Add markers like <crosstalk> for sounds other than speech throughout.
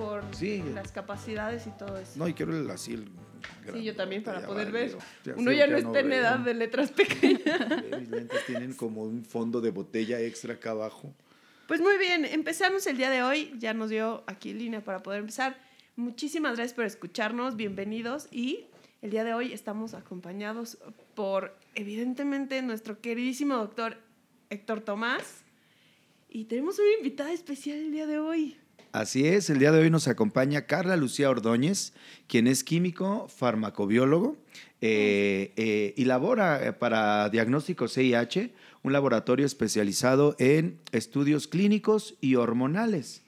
por las capacidades y todo eso. No, y quiero el así el Sí, yo también para poder ver. Uno ya no está en edad de letras pequeñas. <laughs> Mis lentes tienen como un fondo de botella extra acá abajo. Pues muy bien, empezamos el día de hoy. Ya nos dio aquí línea para poder empezar. Muchísimas gracias por escucharnos, bienvenidos y el día de hoy estamos acompañados por, evidentemente, nuestro queridísimo doctor Héctor Tomás y tenemos una invitada especial el día de hoy. Así es, el día de hoy nos acompaña Carla Lucía Ordóñez, quien es químico, farmacobiólogo eh, eh, y labora eh, para diagnóstico CIH, un laboratorio especializado en estudios clínicos y hormonales,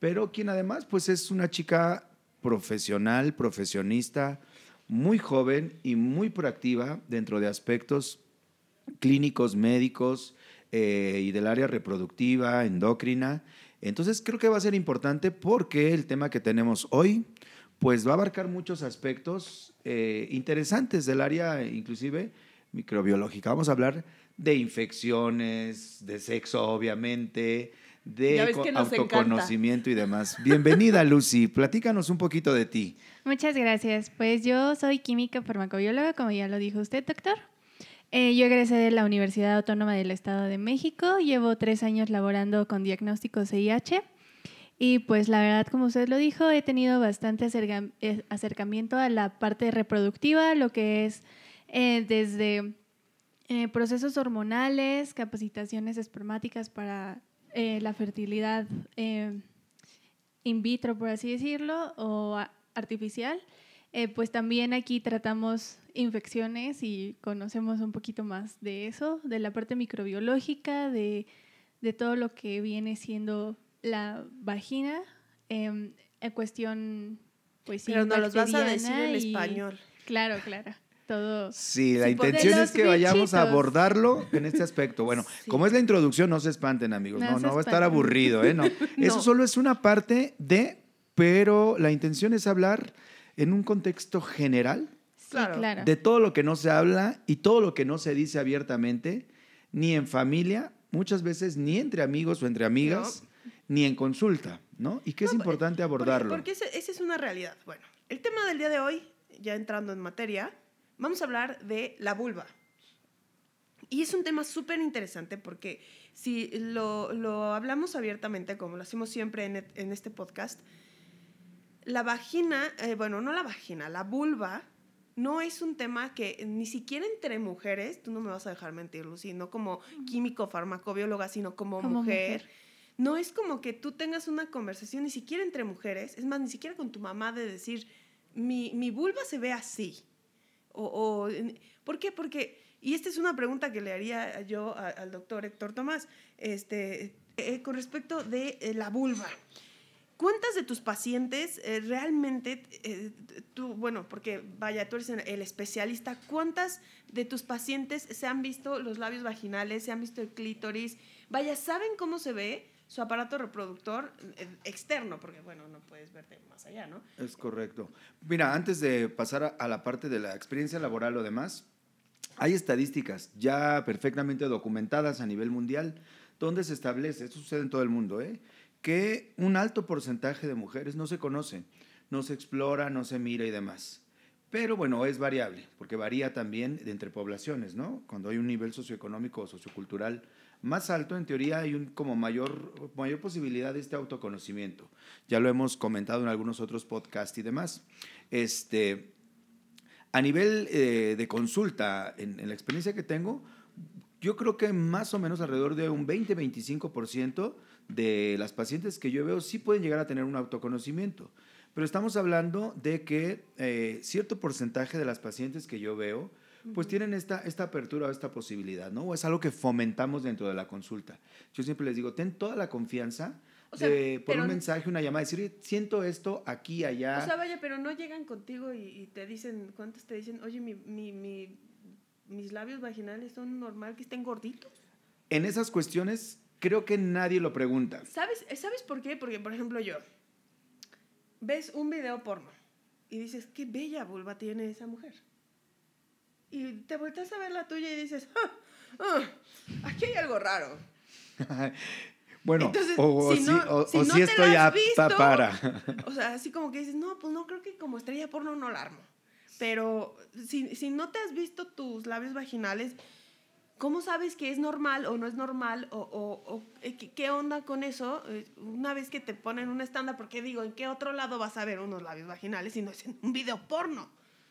pero quien además pues es una chica profesional, profesionista, muy joven y muy proactiva dentro de aspectos clínicos, médicos y del área reproductiva, endocrina. Entonces creo que va a ser importante porque el tema que tenemos hoy pues va a abarcar muchos aspectos eh, interesantes del área inclusive microbiológica. Vamos a hablar de infecciones, de sexo obviamente, de autoconocimiento y demás. Bienvenida <laughs> Lucy, platícanos un poquito de ti. Muchas gracias. Pues yo soy química farmacobióloga, como ya lo dijo usted, doctor. Eh, yo egresé de la Universidad Autónoma del Estado de México, llevo tres años laborando con diagnósticos CIH y pues la verdad, como usted lo dijo, he tenido bastante eh, acercamiento a la parte reproductiva, lo que es eh, desde procesos hormonales, capacitaciones espermáticas para la fertilidad in vitro, por así decirlo, o artificial. pues también aquí tratamos infecciones y conocemos un poquito más de eso, de la parte microbiológica, de, todo lo que viene siendo la vagina, em, en cuestión, pues sí, Pero nos los vas a decir en español. Claro, claro. Todo. Sí, la intención es que vayamos a abordarlo en este aspecto. Bueno, <laughs> como es la introducción, no se espanten, amigos. No, no, va a estar aburrido, ¿eh? No. <laughs> Eso solo es una parte de, pero la intención es hablar en un contexto general de todo lo que no se habla y todo lo que no se dice abiertamente, ni en familia, muchas veces ni entre amigos o entre amigas, ni en consulta, ¿no? Y que es importante abordarlo. Porque, esa es una realidad. Bueno, el tema del día de hoy, ya entrando en materia, vamos a hablar de la vulva. Y es un tema súper interesante porque si lo, lo, hablamos abiertamente, como lo hacemos siempre en, en este podcast, la vagina, eh, bueno, no la vagina, la vulva no es un tema que ni siquiera entre mujeres, tú no me vas a dejar mentir, Lucy, no como químico, farmacobióloga, sino como, mujer. No es como que tú tengas una conversación ni siquiera entre mujeres, es más, ni siquiera con tu mamá de decir, mi, mi vulva se ve así. O, ¿Por qué? Porque, y esta es una pregunta que le haría yo al doctor Héctor Tomás, este, eh, con respecto de eh, la vulva. ¿Cuántas de tus pacientes eh, realmente, eh, tú, bueno, porque vaya, tú eres el especialista, ¿cuántas de tus pacientes se han visto los labios vaginales, se han visto el clítoris? Vaya, ¿saben cómo se ve su aparato reproductor eh, externo? Porque, bueno, no puedes verte más allá, ¿no? Es correcto. Mira, antes de pasar a la parte de la experiencia laboral o demás, hay estadísticas ya perfectamente documentadas a nivel mundial donde se establece, esto sucede en todo el mundo, ¿eh? Que un alto porcentaje de mujeres no se conoce, no se explora, no se mira y demás. Pero bueno, es variable, porque varía también de entre poblaciones, ¿no? Cuando hay un nivel socioeconómico o sociocultural más alto, en teoría hay un, como mayor, mayor posibilidad de este autoconocimiento. Ya lo hemos comentado en algunos otros podcasts y demás. Este, a nivel eh, de consulta, en, la experiencia que tengo, yo creo que más o menos alrededor de un 20-25% de las pacientes que yo veo sí pueden llegar a tener un autoconocimiento. Pero estamos hablando de que eh, cierto porcentaje de las pacientes que yo veo, pues tienen esta, esta apertura o esta posibilidad, ¿no? O es algo que fomentamos dentro de la consulta. Yo siempre les digo, ten toda la confianza de por un mensaje, una llamada, decir, siento esto aquí, allá. O sea, vaya, pero no llegan contigo y, te dicen, ¿cuántos te dicen, oye, mi, mi, mi, mis labios vaginales son normal que estén gorditos? En esas cuestiones creo que nadie lo pregunta. ¿Sabes, ¿Sabes por qué? Porque, por ejemplo, yo, ves un video porno y dices, qué bella vulva tiene esa mujer. Y te vueltas a ver la tuya y dices, ah, ah, aquí hay algo raro. <laughs> Bueno, Entonces, o, si no- o, si o no sí te estoy apta visto, para. <laughs> O sea, así como que dices, no, pues no, creo que como estrella porno no la armo. Pero si, si no te has visto tus labios vaginales, ¿cómo sabes que es normal o no es normal? ¿O, o- o, eh, ¿qué, onda con eso? Eh, Una vez que te ponen un estándar, porque digo, ¿en qué otro lado vas a ver unos labios vaginales si no es en un video porno?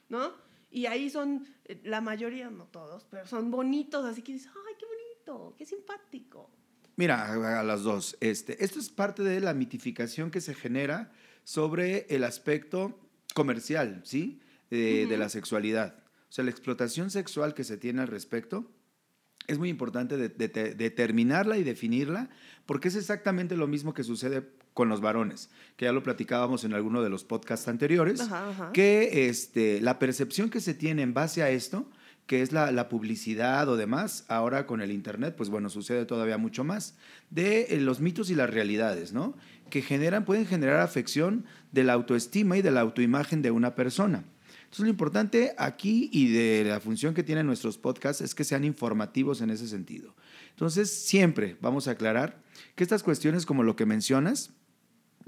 ¿No? Y ahí son, eh, la mayoría, no todos, pero son bonitos, así que dices, ¡ay, qué bonito! ¡Qué simpático! Mira, a las dos. Este, esto es parte de la mitificación que se genera sobre el aspecto comercial, ¿sí? De, de la sexualidad. O sea, la explotación sexual que se tiene al respecto es muy importante de- de- de- determinarla y definirla, porque es exactamente lo mismo que sucede con los varones, que ya lo platicábamos en alguno de los podcasts anteriores, Ajá, ajá. que este, la percepción que se tiene en base a esto, que es la, la publicidad o demás, ahora con el Internet, pues bueno, sucede todavía mucho más, de eh, los mitos y las realidades, ¿no? Que generan, pueden generar afección de la autoestima y de la autoimagen de una persona. Entonces, lo importante aquí y de la función que tienen nuestros podcasts es que sean informativos en ese sentido. Entonces, siempre vamos a aclarar que estas cuestiones, como lo que mencionas,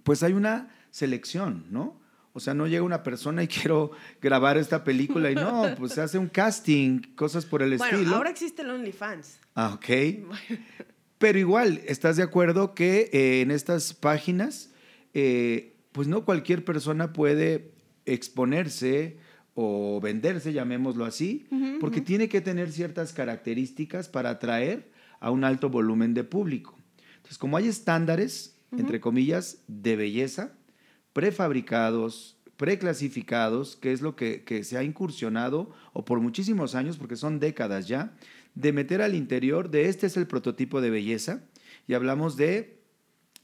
pues hay una selección, ¿no? O sea, no llega una persona y <laughs> quiero grabar esta película y no, <laughs> pues se hace un casting, cosas por el Bueno, estilo. ahora existe el OnlyFans. Ah, ok. <laughs> Pero igual, ¿estás de acuerdo que eh, en estas páginas, eh, pues no cualquier persona puede exponerse o venderse, llamémoslo así, porque tiene que tener ciertas características para atraer a un alto volumen de público. Entonces, como hay estándares, entre comillas, de belleza, prefabricados, preclasificados, que es lo que, que se ha incursionado, o por muchísimos años, porque son décadas ya, de meter al interior de este es el prototipo de belleza, y hablamos de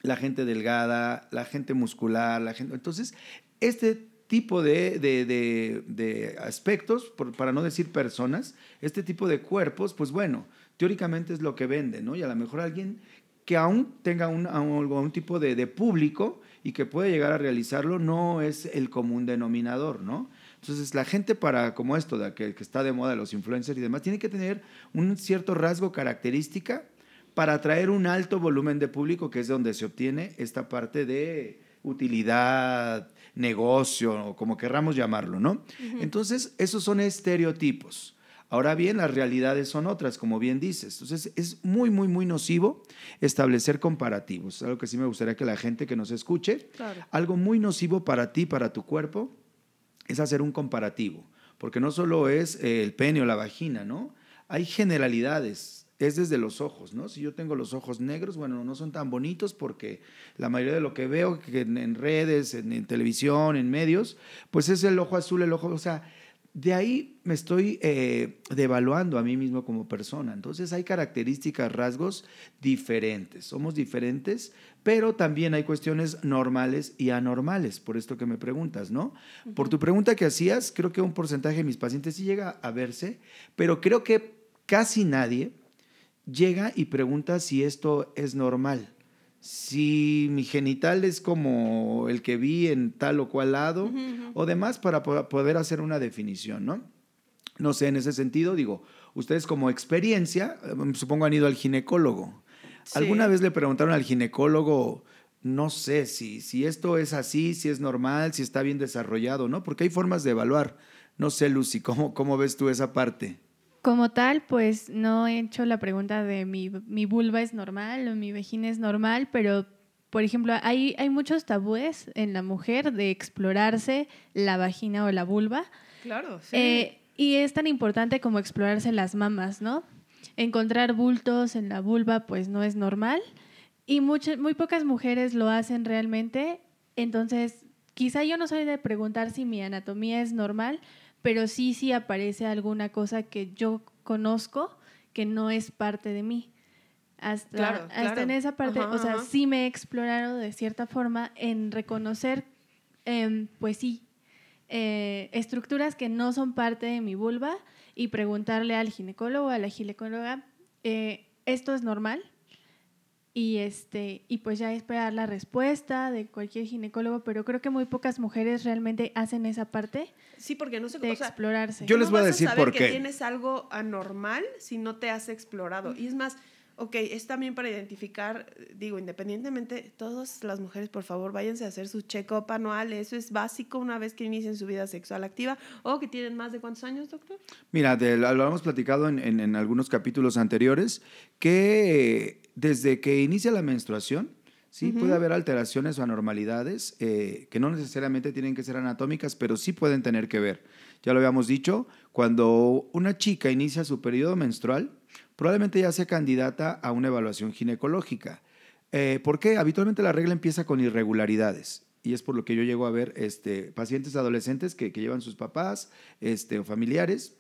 la gente delgada, la gente muscular, la gente... Entonces, este tipo de, de- de- aspectos, para no decir personas, este tipo de cuerpos, pues bueno, teóricamente es lo que vende, ¿no? Y a lo mejor alguien que aún tenga un, tipo de, público y que puede llegar a realizarlo, no es el común denominador, ¿no? Entonces, la gente para, como esto, de que, que está de moda, los influencers y demás, tiene que tener un cierto rasgo característica para atraer un alto volumen de público, que es donde se obtiene esta parte de utilidad, negocio, o como querramos llamarlo, ¿no? Entonces, esos son estereotipos. Ahora bien, las realidades son otras, como bien dices. Entonces, es muy, muy, muy nocivo establecer comparativos. Algo que sí me gustaría que la gente que nos escuche, Claro. algo muy nocivo para ti, para tu cuerpo, es hacer un comparativo. Porque no solo es eh, el pene o la vagina, ¿no? Hay generalidades. Es desde los ojos, ¿no? Si yo tengo los ojos negros, bueno, no son tan bonitos porque la mayoría de lo que veo que en, en redes, en, en televisión, en medios, pues es el ojo azul, el ojo, o sea, de ahí me estoy eh, devaluando a mí mismo como persona. Entonces hay características, rasgos diferentes. Somos diferentes, pero también hay cuestiones normales y anormales, por esto que me preguntas, ¿no? Por tu pregunta que hacías, creo que un porcentaje de mis pacientes sí llega a verse, pero creo que casi nadie llega y pregunta si esto es normal. Si mi genital es como el que vi en tal o cual lado o demás para po- poder hacer una definición, ¿no? No sé, en ese sentido, digo, ustedes como experiencia, eh, supongo han ido al ginecólogo. Sí. ¿Alguna vez le preguntaron al ginecólogo, no sé, si, si esto es así, si es normal, si está bien desarrollado, ¿no? Porque hay formas de evaluar. No sé, Lucy, ¿cómo, cómo ves tú esa parte? Como tal, pues no he hecho la pregunta de mi, mi vulva es normal o mi vagina es normal, pero por ejemplo, hay, hay muchos tabúes en la mujer de explorarse la vagina o la vulva. Claro, sí. Eh, y es tan importante como explorarse las mamas, ¿no? Encontrar bultos en la vulva, pues no es normal. Y muchas, muy pocas mujeres lo hacen realmente. Entonces, quizá yo no soy de preguntar si mi anatomía es normal, pero sí, sí aparece alguna cosa que yo conozco que no es parte de mí. Hasta, Claro, hasta claro. en esa parte, Ajá, o sea, ajá. sí me he explorado de cierta forma en reconocer, em, pues sí, eh, estructuras que no son parte de mi vulva y preguntarle al ginecólogo, a la ginecóloga, eh, ¿esto es normal? Y, este, y pues ya esperar la respuesta de cualquier ginecólogo, pero creo que muy pocas mujeres realmente hacen esa parte sí, porque no sé de o sea, explorarse. Yo les ¿cómo voy a decir saber por que qué. tienes algo anormal si no te has explorado? Y es más, Ok, es también para identificar, digo, independientemente, todas las mujeres, por favor, váyanse a hacer su check-up anual. Eso es básico una vez que inicien su vida sexual activa o que tienen más de cuántos años, doctor. Mira, de, lo hemos platicado en, en, en algunos capítulos anteriores, que desde que inicia la menstruación, Sí, puede haber alteraciones o anormalidades eh, que no necesariamente tienen que ser anatómicas, pero sí pueden tener que ver. Ya lo habíamos dicho, cuando una chica inicia su periodo menstrual, probablemente ya sea candidata a una evaluación ginecológica. Eh, ¿Por qué? Habitualmente la regla empieza con irregularidades. Y es por lo que yo llego a ver este, pacientes adolescentes que, que llevan sus papás este, o familiares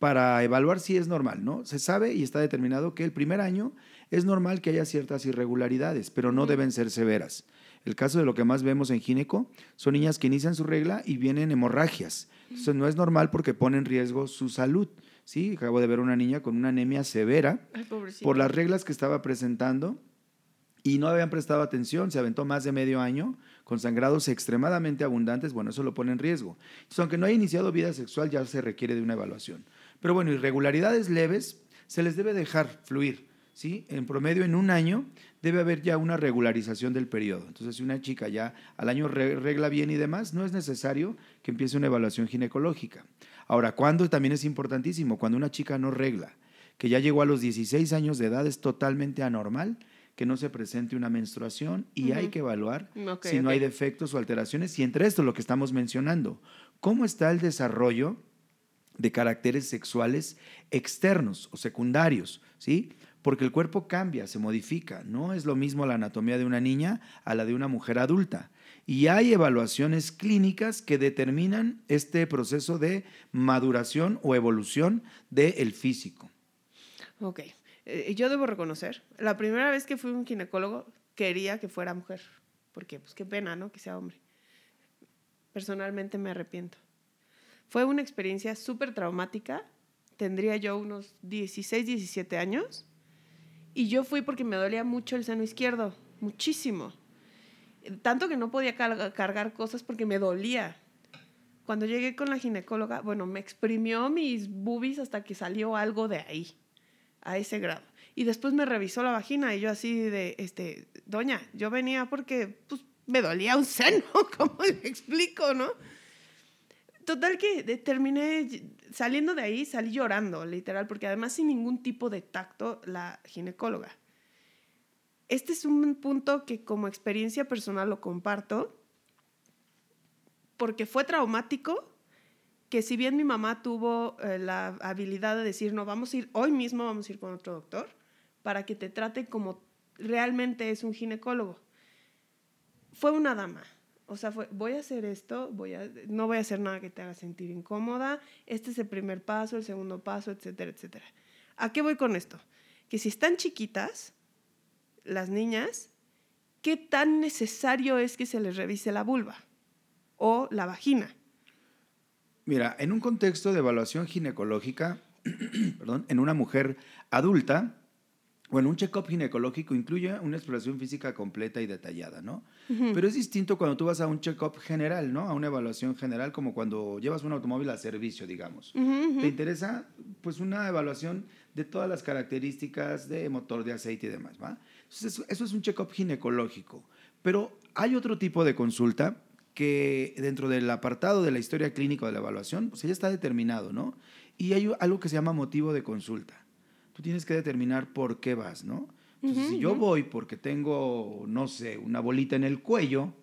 para evaluar si es normal, ¿no? Se sabe y está determinado que el primer año es normal que haya ciertas irregularidades, pero no deben ser severas. El caso de lo que más vemos en gineco son niñas que inician su regla y vienen hemorragias. Entonces no es normal porque pone en riesgo su salud. Sí, acabo de ver una niña con una anemia severa por las reglas que estaba presentando y no habían prestado atención, se aventó más de medio año con sangrados extremadamente abundantes, bueno, eso lo pone en riesgo. Entonces, aunque no haya iniciado vida sexual, ya se requiere de una evaluación. Pero bueno, irregularidades leves se les debe dejar fluir. ¿Sí? En promedio, en un año, debe haber ya una regularización del periodo. Entonces, si una chica ya al año regla bien y demás, no es necesario que empiece una evaluación ginecológica. Ahora, ¿cuándo también es importantísimo? Cuando una chica no regla, que ya llegó a los 16 años de edad, es totalmente anormal que no se presente una menstruación y hay que evaluar si no hay defectos o alteraciones. Y entre esto lo que estamos mencionando, ¿cómo está el desarrollo de caracteres sexuales externos o secundarios? ¿sí? Porque el cuerpo cambia, se modifica. No es lo mismo la anatomía de una niña a la de una mujer adulta. Y hay evaluaciones clínicas que determinan este proceso de maduración o evolución del físico. Ok. Eh, yo debo reconocer, la primera vez que fui un ginecólogo quería que fuera mujer, porque pues qué pena, ¿no? Que sea hombre. Personalmente me arrepiento. Fue una experiencia súper traumática. Tendría yo unos 16, 17 años y yo fui porque me dolía mucho el seno izquierdo, muchísimo. Tanto que no podía cargar cosas porque me dolía. Cuando llegué con la ginecóloga, bueno, me exprimió mis boobies hasta que salió algo de ahí, a ese grado. Y después me revisó la vagina y yo así de, este, doña, yo venía porque pues, me dolía un seno, <laughs> ¿cómo le explico, no? Total que terminé saliendo de ahí, salí llorando, literal, porque además sin ningún tipo de tacto la ginecóloga. Este es un punto que como experiencia personal lo comparto, porque fue traumático, que si bien mi mamá tuvo eh, la habilidad de decir, no, vamos a ir, hoy mismo vamos a ir con otro doctor, para que te trate como realmente es un ginecólogo. Fue una dama, o sea, voy a hacer esto, voy a, no voy a hacer nada que te haga sentir incómoda, este es el primer paso, el segundo paso, etcétera, etcétera. ¿A qué voy con esto? Que si están chiquitas, las niñas, ¿qué tan necesario es que se les revise la vulva o la vagina? Mira, en un contexto de evaluación ginecológica, <clears throat> perdón, en una mujer adulta, bueno, un check-up ginecológico incluye una exploración física completa y detallada, ¿no? Pero es distinto cuando tú vas a un check-up general, ¿no? A una evaluación general, como cuando llevas un automóvil a servicio, digamos. Te interesa, pues, una evaluación de todas las características de motor, de aceite y demás, ¿va? Entonces, eso, es un check-up ginecológico. Pero hay otro tipo de consulta que dentro del apartado de la historia clínica de la evaluación, pues ya está determinado, ¿no? Y hay algo que se llama motivo de consulta tú tienes que determinar por qué vas, ¿no? Entonces, si yo voy porque tengo, no sé, una bolita en el cuello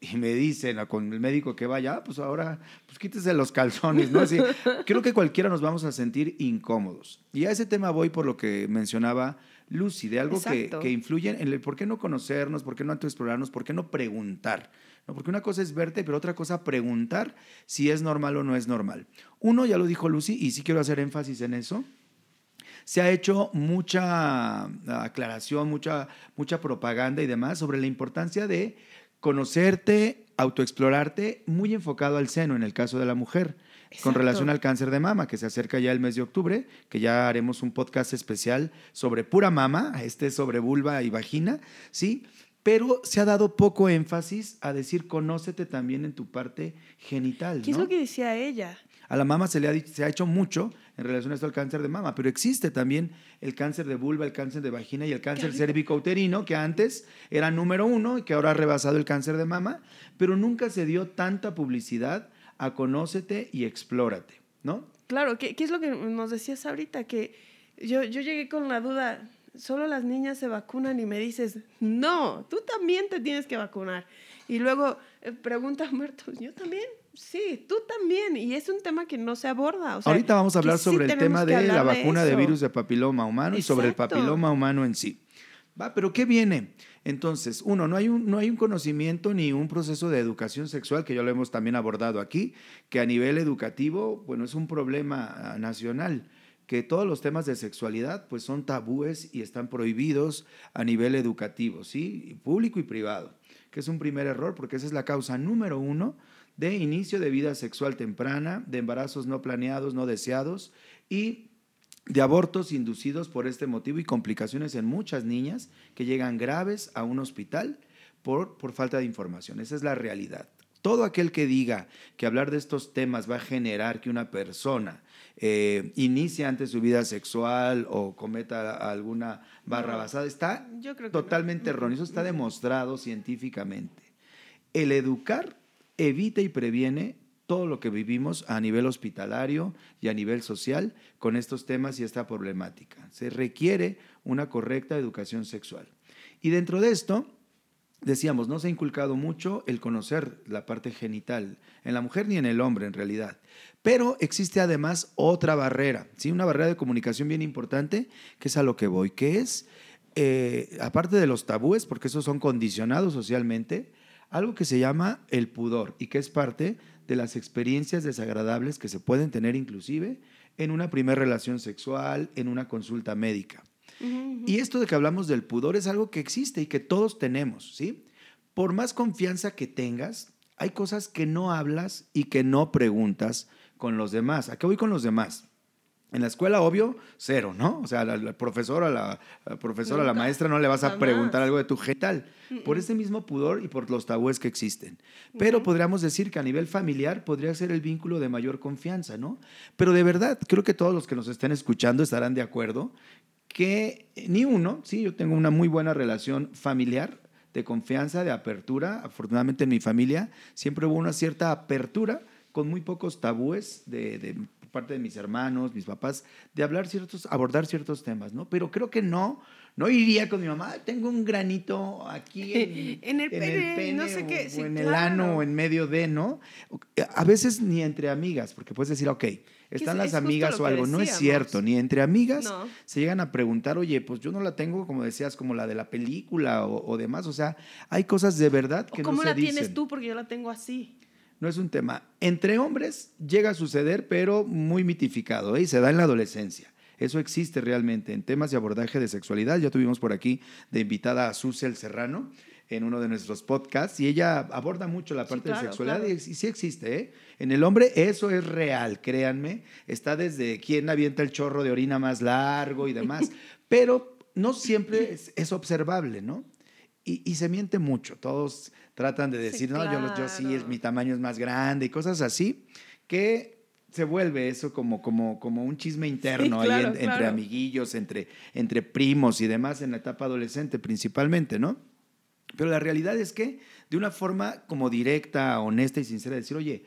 y me dicen con el médico que vaya, ah, pues ahora, pues quítese los calzones, ¿no? Así, <laughs> creo que cualquiera nos vamos a sentir incómodos. Y a ese tema voy por lo que mencionaba Lucy, de algo que, que, influye en el por qué no conocernos, por qué no explorarnos, por qué no preguntar. ¿no? Porque una cosa es verte, pero otra cosa preguntar si es normal o no es normal. Uno, ya lo dijo Lucy, y sí quiero hacer énfasis en eso, se ha hecho mucha aclaración, mucha, mucha propaganda y demás sobre la importancia de conocerte, autoexplorarte, muy enfocado al seno en el caso de la mujer. Con relación al cáncer de mama, que se acerca ya el mes de octubre, que ya haremos un podcast especial sobre pura mama, este sobre vulva y vagina, ¿sí? Pero se ha dado poco énfasis a decir conócete también en tu parte genital. ¿Qué es lo que decía ella? A la mama se le ha, se ha hecho mucho en relación a esto al cáncer de mama, pero existe también el cáncer de vulva, el cáncer de vagina y el cáncer cérvico-uterino, que antes era número uno y que ahora ha rebasado el cáncer de mama, pero nunca se dio tanta publicidad a conócete y explórate, ¿no? Claro, ¿qué, qué es lo que nos decías ahorita? Que yo, yo llegué con la duda, solo las niñas se vacunan y me dices, no, tú también te tienes que vacunar. Y luego eh, pregunta muertos, yo también, sí, tú también. Y es un tema que no se aborda. O sea, Ahorita vamos a hablar sí sobre el tenemos tema de la vacuna de, eso. virus de papiloma humano y sobre el Exacto. papiloma humano en sí. Va, pero ¿qué viene? Entonces, uno, no hay, un, no hay un conocimiento ni un proceso de educación sexual, que ya lo hemos también abordado aquí, que a nivel educativo, bueno, es un problema ah, nacional, que todos los temas de sexualidad, pues son tabúes y están prohibidos a nivel educativo, ¿sí? Público y privado, que es un primer error, porque esa es la causa número uno de inicio de vida sexual temprana, de embarazos no planeados, no deseados y de abortos inducidos por este motivo y complicaciones en muchas niñas que llegan graves a un hospital por, por falta de información. Esa es la realidad. Todo aquel que diga que hablar de estos temas va a generar que una persona eh, inicie antes su vida sexual o cometa alguna barra No, basada está yo creo que no. totalmente erróneo. Eso está demostrado científicamente. El educar evita y previene todo lo que vivimos a nivel hospitalario y a nivel social con estos temas y esta problemática. Se requiere una correcta educación sexual. Y dentro de esto, decíamos, no se ha inculcado mucho el conocer la parte genital en la mujer ni en el hombre en realidad. Pero existe además otra barrera, ¿sí? una barrera de comunicación bien importante, que es a lo que voy, que es, eh, aparte de los tabúes, porque esos son condicionados socialmente, algo que se llama el pudor y que es parte de las experiencias desagradables que se pueden tener inclusive en una primera relación sexual, en una consulta médica. Y esto de que hablamos del pudor es algo que existe y que todos tenemos, ¿sí? Por más confianza que tengas, hay cosas que no hablas y que no preguntas con los demás. ¿A qué voy con los demás? En la escuela, obvio, cero, ¿no? O sea, la, la profesora, la, la profesora, la Nunca, maestra no le vas a jamás. preguntar algo de tu genital. Por ese mismo pudor y por los tabúes que existen. Pero podríamos decir que a nivel familiar podría ser el vínculo de mayor confianza, ¿no? Pero de verdad, creo que todos los que nos estén escuchando estarán de acuerdo que ni uno, sí, yo tengo una muy buena relación familiar de confianza, de apertura. Afortunadamente en mi familia siempre hubo una cierta apertura con muy pocos tabúes de, de parte de mis hermanos, mis papás, de hablar ciertos, abordar ciertos temas, ¿no? Pero creo que no, no iría con mi mamá, "Ay, tengo un granito aquí <laughs> en, En el pene, no sé qué, o, sí, en el ano o en medio de, ¿no? A veces ni entre amigas, porque puedes decir, ok, están es- las es amigas o algo, no es cierto, ni entre amigas No. se llegan a preguntar, oye, pues yo no la tengo, como decías, como la de la película o, o demás, o sea, hay cosas de verdad que ¿O ¿Cómo no se la dicen. tienes tú? Porque yo la tengo así. No es un tema. Entre hombres llega a suceder, pero muy mitificado, ¿eh? y se da en la adolescencia. Eso existe realmente en temas de abordaje de sexualidad. Ya tuvimos por aquí de invitada a Susel Serrano en uno de nuestros podcasts y ella aborda mucho la Sí, parte claro, de sexualidad claro. y, y sí existe. ¿eh? En el hombre eso es real, créanme. Está desde quién avienta el chorro de orina más largo y demás, <laughs> pero no siempre es, es observable, ¿no? Y, y se miente mucho. Todos tratan de Sí, decir, no, yo, lo- yo sí, es, claro. mi tamaño es más grande y cosas así, que se vuelve eso como, como, como un chisme interno ahí claro, en- entre claro. amiguillos, entre, entre primos y demás en la etapa adolescente principalmente, ¿no? Pero la realidad es que de una forma como directa, honesta y sincera, decir, oye,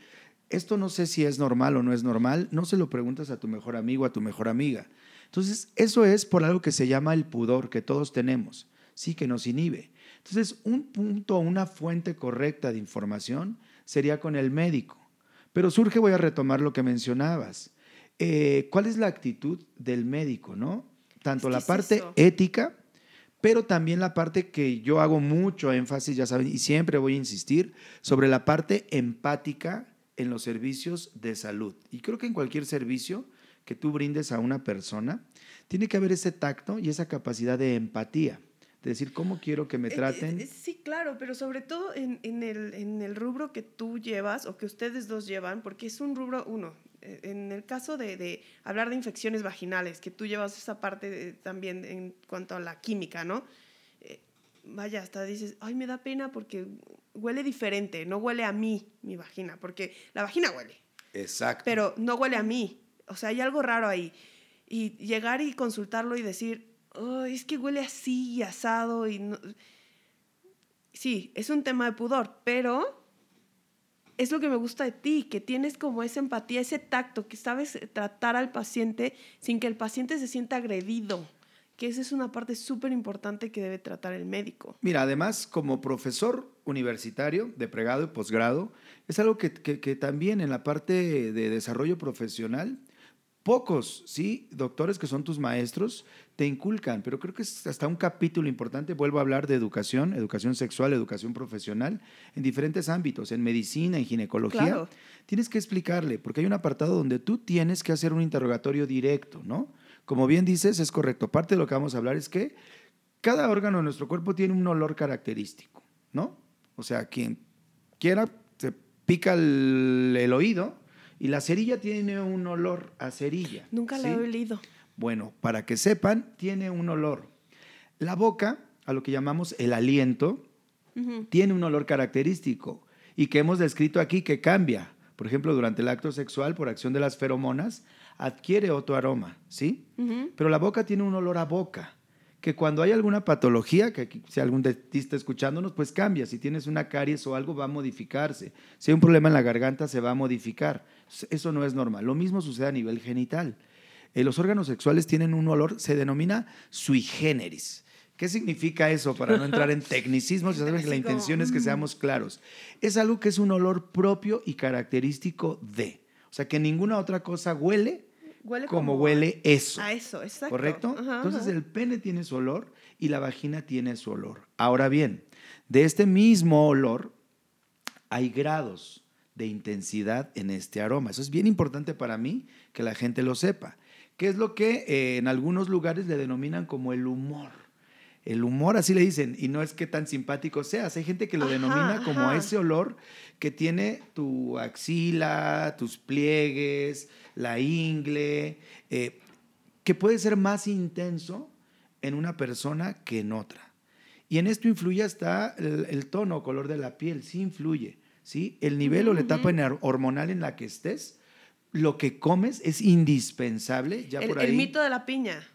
esto no sé si es normal o no es normal, no se lo preguntas a tu mejor amigo, a tu mejor amiga. Entonces, eso es por algo que se llama el pudor que todos tenemos, sí, que nos inhibe. Entonces, un punto, una fuente correcta de información sería con el médico. Pero surge, voy a retomar lo que mencionabas. Eh, ¿Cuál es la actitud del médico, no? Tanto la es parte eso. ética, pero también la parte que yo hago mucho énfasis, ya saben, y siempre voy a insistir, sobre la parte empática en los servicios de salud. Y creo que en cualquier servicio que tú brindes a una persona, tiene que haber ese tacto y esa capacidad de empatía, de decir, ¿cómo quiero que me Eh, eh, traten? eh, Sí, claro, pero sobre todo en, en el, en el rubro que tú llevas o que ustedes dos llevan, porque es un rubro, uno, en el caso de, de hablar de infecciones vaginales, que tú llevas esa parte de- también en cuanto a la química, ¿no? Eh, vaya, hasta dices, ay, me da pena porque huele diferente, no huele a mí mi vagina, porque la vagina huele. Exacto. pero no huele a mí. O sea, hay algo raro ahí. Y llegar y consultarlo y decir, "Ay, es que huele así y asado y no... Sí, es un tema de pudor, pero es lo que me gusta de ti, que tienes como esa empatía, ese tacto, que sabes tratar al paciente sin que el paciente se sienta agredido, que esa es una parte súper importante que debe tratar el médico. Mira, además, como profesor universitario de pregrado y posgrado, es algo que- que también en la parte de desarrollo profesional, pocos, sí, doctores que son tus maestros, te inculcan, pero creo que es hasta un capítulo importante, vuelvo a hablar de educación, educación sexual, educación profesional, en diferentes ámbitos, en medicina, en ginecología. Claro. Tienes que explicarle, porque hay un apartado donde tú tienes que hacer un interrogatorio directo, ¿no? Como bien dices, es correcto. Parte de lo que vamos a hablar es que cada órgano de nuestro cuerpo tiene un olor característico, ¿no? O sea, quien quiera se pica el, el oído y la cerilla tiene un olor a cerilla. Nunca la ¿sí? he olido. Bueno, para que sepan, tiene un olor. La boca, a lo que llamamos el aliento, tiene un olor característico y que hemos descrito aquí que cambia. Por ejemplo, durante el acto sexual, por acción de las feromonas, adquiere otro aroma, ¿sí? Pero la boca tiene un olor a boca, que cuando hay alguna patología, que si algún dentista escuchándonos, pues cambia. Si tienes una caries o algo, va a modificarse. Si hay un problema en la garganta, se va a modificar. Eso no es normal. Lo mismo sucede a nivel genital. Eh, los órganos sexuales tienen un olor, se denomina sui generis. ¿Qué significa eso? Para no entrar en <laughs> tecnicismos, ya saben que la intención es que mm. seamos claros. Es algo que es un olor propio y característico de. O sea, que ninguna otra cosa huele Huele como, como huele eso. A eso, exacto. ¿Correcto? Ajá, Entonces ajá. el pene tiene su olor y la vagina tiene su olor. Ahora bien, de este mismo olor hay grados de intensidad en este aroma. Eso es bien importante para mí que la gente lo sepa. ¿Qué es lo que eh, en algunos lugares le denominan como el humor? El humor, así le dicen, y no es que tan simpático seas. Hay gente que lo Ajá, denomina como ajá. ese olor que tiene tu axila, tus pliegues, la ingle, eh, que puede ser más intenso en una persona que en otra. Y en esto influye hasta el, el tono o color de la piel, sí influye, ¿sí? El nivel o la etapa hormonal en la que estés, lo que comes es indispensable, ya el, por el ahí. mito de la piña.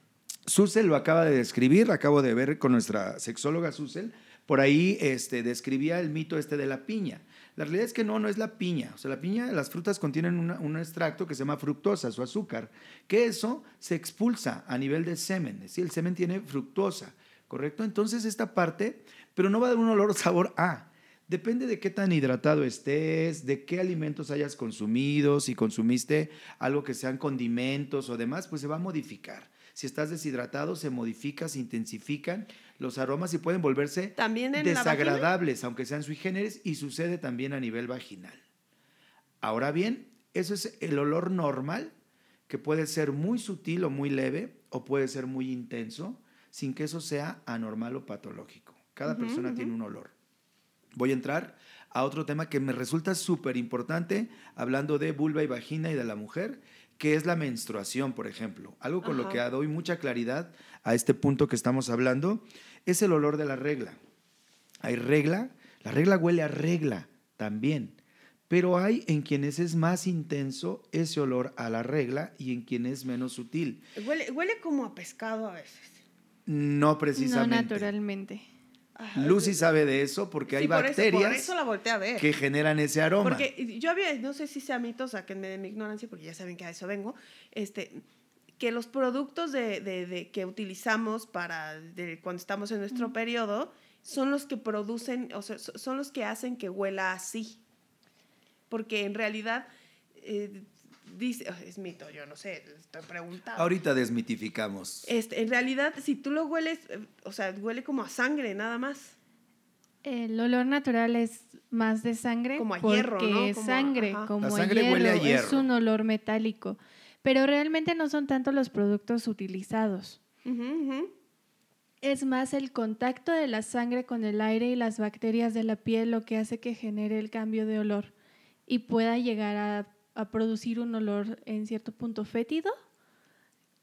Susel lo acaba de describir, acabo de ver con nuestra sexóloga Susel, por ahí este, describía el mito este de la piña. La realidad es que no, no es la piña. O sea, la piña, las frutas contienen un extracto que se llama fructosa, su azúcar, que eso se expulsa a nivel de semen. ¿sí? El semen tiene fructosa, ¿correcto? Entonces esta parte, pero no va a dar un olor o sabor a. Depende de qué tan hidratado estés, de qué alimentos hayas consumido, si consumiste algo que sean condimentos o demás, pues se va a modificar. Si estás deshidratado, se modifica, se intensifican los aromas y pueden volverse También desagradables, aunque sean sui generis, y sucede también a nivel vaginal. Ahora bien, eso es el olor normal, que puede ser muy sutil o muy leve, o puede ser muy intenso, sin que eso sea anormal o patológico. Cada persona tiene un olor. Voy a entrar a otro tema que me resulta súper importante, hablando de vulva y vagina y de la mujer, que es la menstruación, por ejemplo. Algo con lo que doy mucha claridad a este punto que estamos hablando, es el olor de la regla. Hay regla, la regla huele a regla también, pero hay en quienes es más intenso ese olor a la regla y en quienes es menos sutil. Huele, huele como a pescado a veces. No No precisamente. naturalmente. Ajá. Lucy sabe de eso porque hay eso- bacterias por eso la volteé a ver. que generan ese aroma. Porque yo había, no sé si sea mito, sáquenme de mi ignorancia, porque ya saben que a eso vengo, este, que los productos de, de- de- que utilizamos para de cuando estamos en nuestro periodo son los que producen, o sea, so- son los que hacen que huela así. Porque en realidad, eh, dice, es mito, yo no sé, estoy preguntando. Ahorita desmitificamos. Este, en realidad, si tú lo hueles, eh, o sea, huele como a sangre, nada más. El olor natural es más de sangre Como a hierro, ¿no? es Como sangre, ajá. como La a sangre hierro, huele a es hierro. un olor metálico, pero realmente no son tanto los productos utilizados. Es más el contacto de la sangre con el aire y las bacterias de la piel lo que hace que genere el cambio de olor y pueda llegar a, a producir un olor en cierto punto fétido,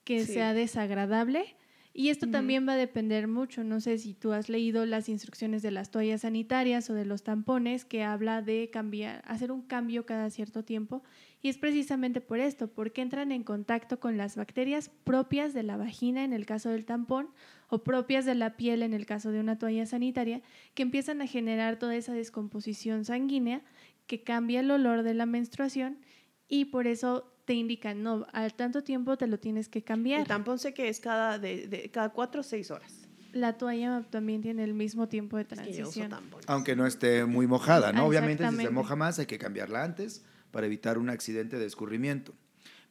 que Sí. sea desagradable Y esto también va a depender mucho. No sé si tú has leído las instrucciones de las toallas sanitarias o de los tampones que habla de cambiar, hacer un cambio cada cierto tiempo. Y es precisamente por esto, porque entran en contacto con las bacterias propias de la vagina en el caso del tampón o propias de la piel en el caso de una toalla sanitaria, que empiezan a generar toda esa descomposición sanguínea que cambia el olor de la menstruación y por eso te indican, no, al tanto tiempo te lo tienes que cambiar. El tampón sé que es cada, de, de- cada cuatro o seis horas. La toalla también tiene el mismo tiempo de Es que yo uso transición. tampones. Aunque no esté muy mojada, ¿no? Obviamente si se moja más hay que cambiarla antes para evitar un accidente de escurrimiento.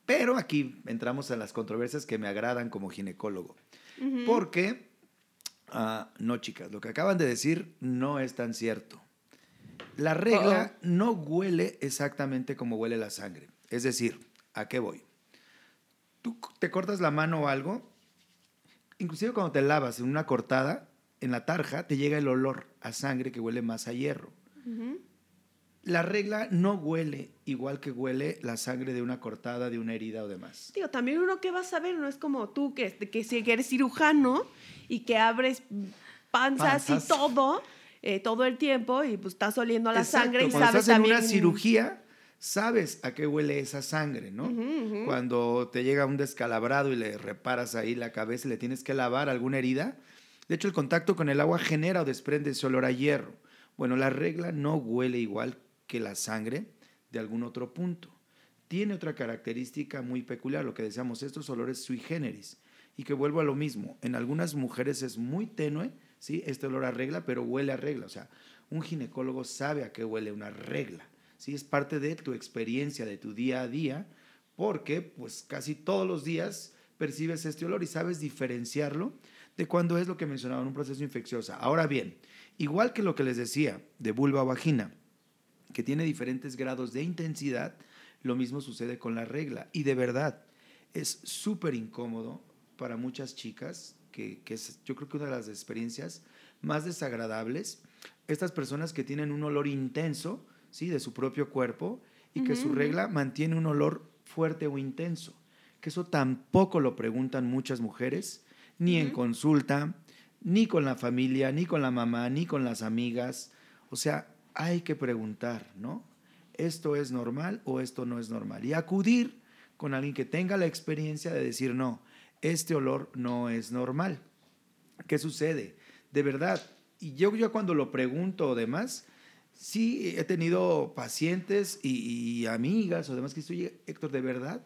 Pero aquí entramos a las controversias que me agradan como ginecólogo. Porque, ah, no chicas, lo que acaban de decir no es tan cierto. La regla no huele exactamente como huele la sangre. Es decir, ¿a qué voy? Tú te cortas la mano o algo, inclusive cuando te lavas en una cortada, en la tarja te llega el olor a sangre que huele más a hierro. La regla no huele igual que huele la sangre de una cortada, de una herida o demás. Digo, también uno que va a saber, no es como tú que, que, si eres cirujano y que abres panzas, Panzas. y todo, eh, todo el tiempo y pues estás oliendo a la Exacto, sangre y cuando sabes estás en también... una cirugía, sabes a qué huele esa sangre, ¿no? Cuando te llega un descalabrado y le reparas ahí la cabeza y le tienes que lavar alguna herida. De hecho, el contacto con el agua genera o desprende ese olor a hierro. Bueno, la regla no huele igual que la sangre de algún otro punto. Tiene otra característica muy peculiar, lo que decíamos, estos olores sui generis. Y que vuelvo a lo mismo, en algunas mujeres es muy tenue, ¿sí? Este olor a regla, pero huele a regla. O sea, un ginecólogo sabe a qué huele una regla. ¿sí? Es parte de tu experiencia, de tu día a día, porque pues casi todos los días percibes este olor y sabes diferenciarlo de cuando es lo que mencionaba en un proceso infeccioso. Ahora bien, igual que lo que les decía de vulva o vagina, que tiene diferentes grados de intensidad, lo mismo sucede con la regla. Y de verdad, es súper incómodo para muchas chicas, que, que es yo creo que una de las experiencias más desagradables, estas personas que tienen un olor intenso, ¿sí? De su propio cuerpo y que su regla mantiene un olor fuerte o intenso. Que eso tampoco lo preguntan muchas mujeres, ni en consulta, ni con la familia, ni con la mamá, ni con las amigas. O sea, hay que preguntar, ¿no? ¿Esto es normal o esto no es normal? Y acudir con alguien que tenga la experiencia de decir, no, este olor no es normal. ¿Qué sucede? De verdad, y yo, yo cuando lo pregunto o demás, sí he tenido pacientes y, amigas o demás que estoy, Héctor, de verdad,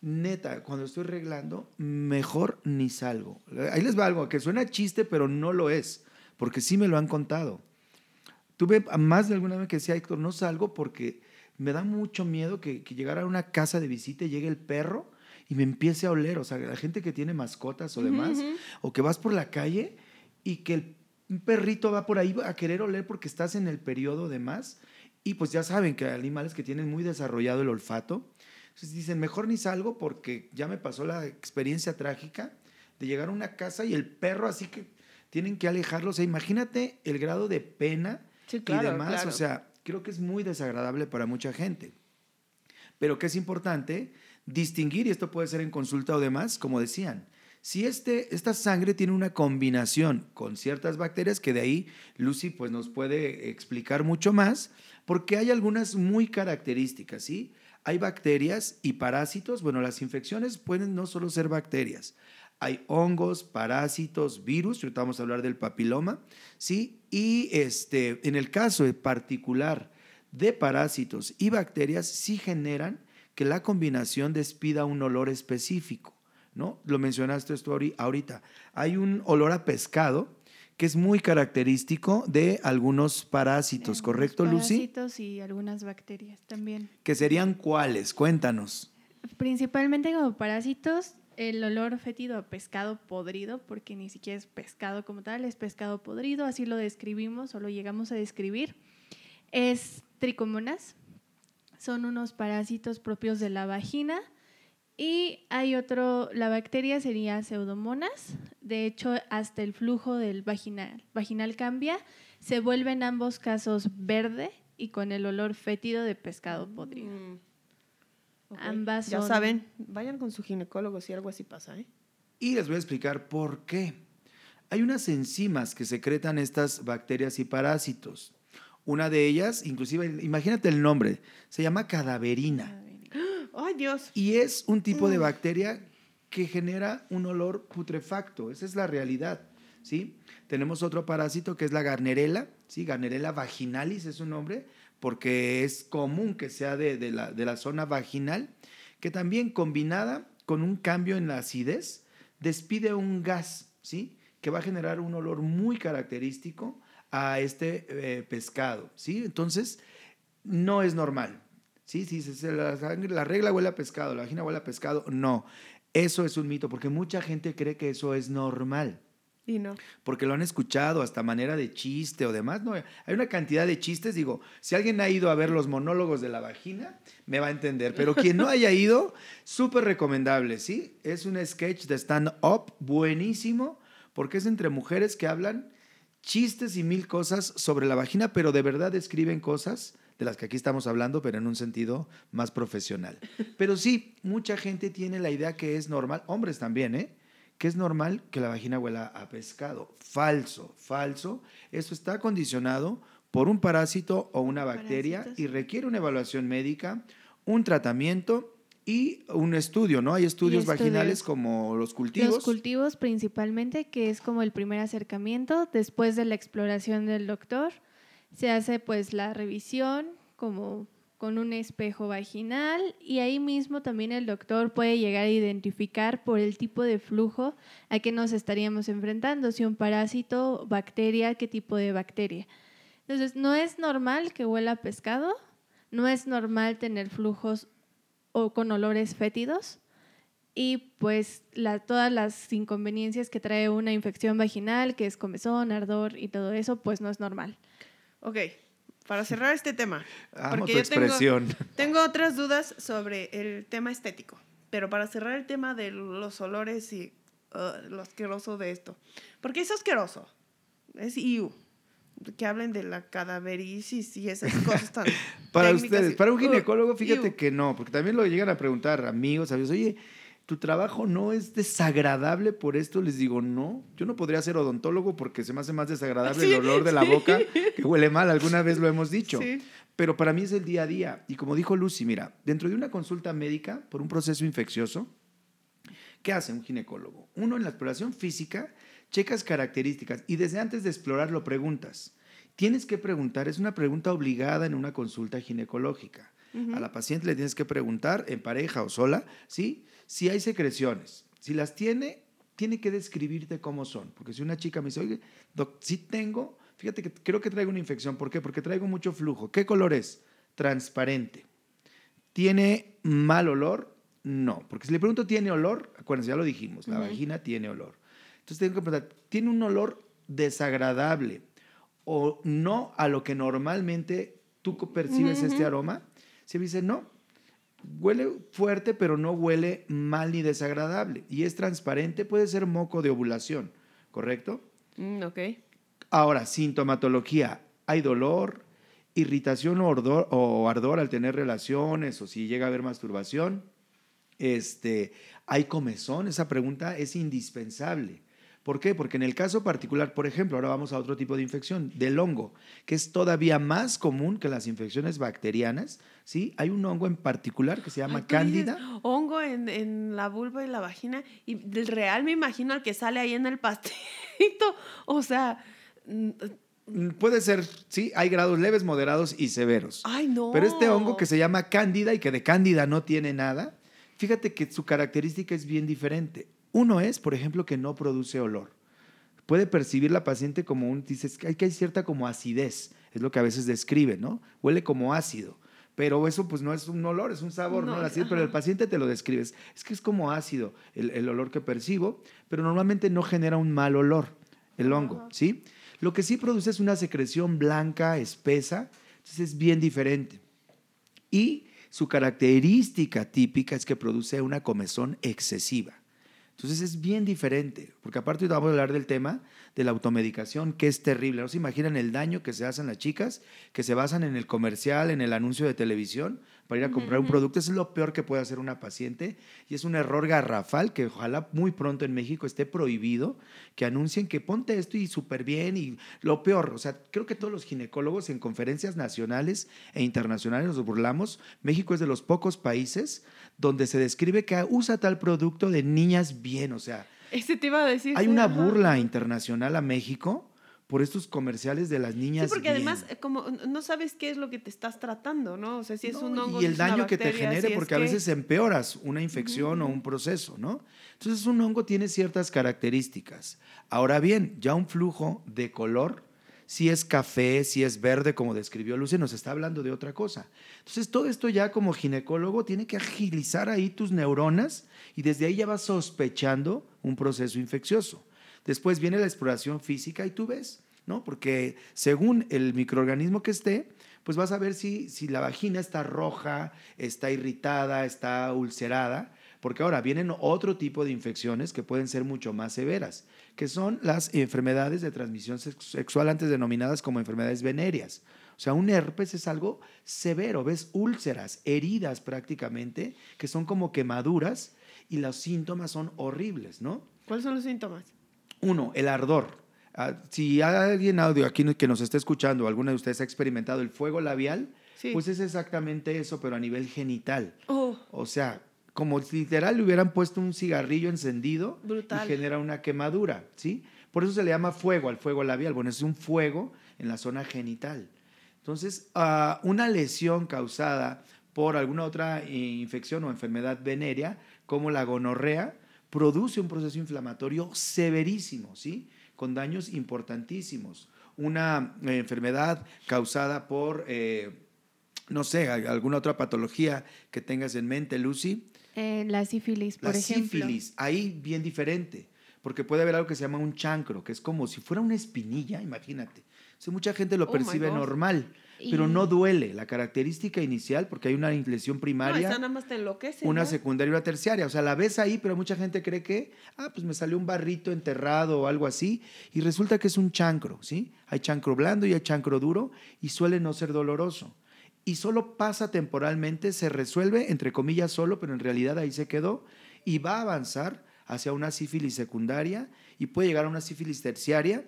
neta, cuando estoy arreglando, mejor ni salgo. Ahí les va algo que suena chiste, pero no lo es, porque sí me lo han contado. Tuve más de alguna vez que decía, Héctor, no salgo porque me da mucho miedo que, que llegara a una casa de visita y llegue el perro y me empiece a oler. O sea, la gente que tiene mascotas o demás, o que vas por la calle y que el, un perrito va por ahí a querer oler porque estás en el periodo de más. Y pues ya saben que hay animales que tienen muy desarrollado el olfato. Entonces dicen, mejor ni salgo porque ya me pasó la experiencia trágica de llegar a una casa y el perro así que tienen que alejarlo. O sea, imagínate el grado de pena Sí, claro, y demás. claro. O sea, creo que es muy desagradable para mucha gente. Pero que es importante distinguir, y esto puede ser en consulta o demás, como decían, si este, esta sangre tiene una combinación con ciertas bacterias, que de ahí Lucy pues, nos puede explicar mucho más, porque hay algunas muy características, ¿sí? Hay bacterias y parásitos. Bueno, las infecciones pueden no solo ser bacterias, hay hongos, parásitos, virus, ahorita vamos a hablar del papiloma, ¿sí? Y este, en el caso particular de parásitos y bacterias, sí generan que la combinación despida un olor específico, ¿no? Lo mencionaste ahori- ahorita. Hay un olor a pescado que es muy característico de algunos parásitos, Algunos ¿correcto, Lucy? Parásitos y algunas bacterias también. Que serían cuáles? Cuéntanos. Principalmente como parásitos, el olor fétido a pescado podrido, porque ni siquiera es pescado como tal, es pescado podrido, así lo describimos o lo llegamos a describir. Es tricomonas, son unos parásitos propios de la vagina. Y hay otro, la bacteria sería pseudomonas. De hecho, hasta el flujo del vaginal, vaginal cambia. Se vuelve en ambos casos verde y con el olor fétido de pescado podrido. Mm. Ambas Ya son- saben, vayan con su ginecólogo si algo así pasa, ¿eh? Y les voy a explicar por qué. Hay unas enzimas que secretan estas bacterias y parásitos. Una de ellas, inclusive, imagínate el nombre, se llama cadaverina. <gasps> Ay, Dios. Y es un tipo de bacteria que genera un olor putrefacto. Esa es la realidad. ¿sí? Tenemos otro parásito que es la garnerela, ¿sí? Garnerela vaginalis es su nombre, porque es común que sea de, la, de la zona vaginal, que también combinada con un cambio en la acidez, despide un gas, ¿sí? Que va a generar un olor muy característico a este eh, pescado, ¿sí? Entonces, no es normal, ¿sí? Si la, la regla huele a pescado, la vagina huele a pescado, no. Eso es un mito, porque mucha gente cree que eso es normal. Y no. Porque lo han escuchado hasta manera de chiste o demás. No, hay una cantidad de chistes. Digo, si alguien ha ido a ver los monólogos de la vagina, me va a entender. Pero quien no haya ido, súper recomendable, ¿sí? Es un sketch de stand-up buenísimo porque es entre mujeres que hablan chistes y mil cosas sobre la vagina, pero de verdad escriben cosas de las que aquí estamos hablando, pero en un sentido más profesional. Pero sí, mucha gente tiene la idea que es normal, hombres también, ¿eh? Que es normal que la vagina huela a pescado. Falso, falso. Eso está condicionado por un parásito o una bacteria y requiere una evaluación médica, un tratamiento y un estudio, ¿no? Hay estudios, vaginales como los cultivos. Los cultivos principalmente, que es como el primer acercamiento. Después de la exploración del doctor, se hace pues la revisión como con un espejo vaginal y ahí mismo también el doctor puede llegar a identificar por el tipo de flujo a que nos estaríamos enfrentando, si un parásito, bacteria, qué tipo de bacteria. Entonces, no es normal que huela a pescado, no es normal tener flujos o con olores fétidos y pues todas las inconveniencias que trae una infección vaginal, que es comezón, ardor y todo eso, pues no es normal. Ok, para cerrar este tema. porque yo tengo, <laughs> tengo, otras dudas sobre el tema estético, pero para cerrar el tema de los olores y uh, lo asqueroso de esto. Porque es asqueroso. Es IU. Que hablen de la cadaverisis y esas cosas tan. <laughs> para ustedes, para un ginecólogo, fíjate que no, porque también lo llegan a preguntar amigos, amigos, oye, tu trabajo no es desagradable por esto, les digo, no, yo no podría ser odontólogo porque se me hace más desagradable el olor de la boca que huele mal, alguna vez lo hemos dicho. Pero para mí es el día a día. Y como dijo Lucy, mira, dentro de una consulta médica por un proceso infeccioso, ¿qué hace un ginecólogo? Uno en la exploración física checas características y desde antes de explorar lo preguntas. Tienes que preguntar, es una pregunta obligada en una consulta ginecológica. A la paciente le tienes que preguntar, en pareja o sola, ¿sí? Si hay secreciones. Si las tiene, tiene que describirte cómo son. Porque si una chica me dice, oye, doc, sí tengo, fíjate que creo que traigo una infección. ¿Por qué? Porque traigo mucho flujo. ¿Qué color es? Transparente. ¿Tiene mal olor? No. Porque si le pregunto, ¿tiene olor? Acuérdense, ya lo dijimos, la vagina tiene olor. Entonces tengo que preguntar, ¿tiene un olor desagradable o no a lo que normalmente tú percibes este aroma? Se dice, no, huele fuerte, pero no huele mal ni desagradable. Y es transparente, puede ser moco de ovulación, ¿correcto? Mm, ok. Ahora, sintomatología, hay dolor, irritación o ardor, o ardor al tener relaciones o si llega a haber masturbación. Este, hay comezón, esa pregunta es indispensable. ¿Por qué? Porque en el caso particular, por ejemplo, ahora vamos a otro tipo de infección, del hongo, que es todavía más común que las infecciones bacterianas, ¿sí? Hay un hongo en particular que se llama cándida. hongo en, la vulva y la vagina, y del real me imagino al que sale ahí en el pastelito, <laughs> o sea... Mm, puede ser, sí, hay grados leves, moderados y severos. Ay, no. Pero este hongo que se llama cándida y que de cándida no tiene nada, fíjate que su característica es bien diferente uno es, por ejemplo, que no produce olor. Puede percibir la paciente como un, dices, que hay cierta como acidez, es lo que a veces describe, ¿no? Huele como ácido, pero eso pues no es un olor, es un sabor, ¿no? pero el paciente te lo describe, es que es como ácido el, olor que percibo, pero normalmente no genera un mal olor el hongo, ¿sí? Lo que sí produce es una secreción blanca, espesa, entonces es bien diferente. Y su característica típica es que produce una comezón excesiva. Entonces es bien diferente, porque aparte vamos a hablar del tema de la automedicación, que es terrible. ¿No se imaginan el daño que se hacen las chicas que se basan en el comercial, en el anuncio de televisión, para ir a comprar un producto. Eso es lo peor que puede hacer una paciente y es un error garrafal que ojalá muy pronto en México esté prohibido que anuncien que ponte esto y súper bien y lo peor. O sea, creo que todos los ginecólogos en conferencias nacionales e internacionales nos burlamos. México es de los pocos países donde se describe que usa tal producto de niñas bien. O sea, Ese te iba a decir. hay una burla internacional a México por estos comerciales de las Sí, niñas porque bien. además, eh, como no sabes qué es lo que te estás tratando, ¿no? O sea, si es No, un hongo. y el daño que te genere, si porque a que- veces empeoras una infección o un proceso, ¿no? Entonces, un hongo tiene ciertas características. Ahora bien, ya un flujo de color, si es café, si es verde, como describió Luce, nos está hablando de otra cosa. Entonces, todo esto ya como ginecólogo tiene que agilizar ahí tus neuronas y desde ahí ya vas sospechando un proceso infeccioso. Después viene la exploración física y tú ves, ¿no? Porque según el microorganismo que esté, pues vas a ver si, si la vagina está roja, está irritada, está ulcerada, porque ahora vienen otro tipo de infecciones que pueden ser mucho más severas, que son las enfermedades de transmisión sex- sexual antes denominadas como enfermedades venéreas. O sea, un herpes es algo severo, ves úlceras, heridas prácticamente, que son como quemaduras y los síntomas son horribles, ¿no? ¿Cuáles son los síntomas? Uno, el ardor. Ah, si hay alguien audio aquí que nos esté escuchando, alguno de ustedes ha experimentado el fuego labial, Sí. pues es exactamente eso, pero a nivel genital. Oh, O sea, como si literal le hubieran puesto un cigarrillo encendido Brutal. y genera una quemadura, ¿sí? Por eso se le llama fuego al fuego labial. Bueno, es un fuego en la zona genital. Entonces, ah, una lesión causada por alguna otra eh, infección o enfermedad venérea, como la gonorrea, produce un proceso inflamatorio severísimo, ¿sí? Con daños importantísimos. Una eh, enfermedad causada por, eh, no sé, alguna otra patología que tengas en mente, Lucy. Eh, la sífilis, por La ejemplo. sífilis, ahí bien diferente, porque puede haber algo que se llama un chancro, que es como si fuera una espinilla, imagínate. O sea, mucha gente lo Oh percibe God. Pero no duele. La característica inicial, porque hay una lesión no, primaria, esa nada más te enloquece. una ¿no? secundaria y una terciaria. O sea, la ves ahí, pero mucha gente cree que, ah, pues me salió un barrito enterrado o algo así, y resulta que es un chancro, ¿sí? Hay chancro blando y hay chancro duro, y suele no ser doloroso. Y solo pasa temporalmente, se resuelve, entre comillas, solo, pero en realidad ahí se quedó, y va a avanzar hacia una sífilis secundaria y puede llegar a una sífilis terciaria,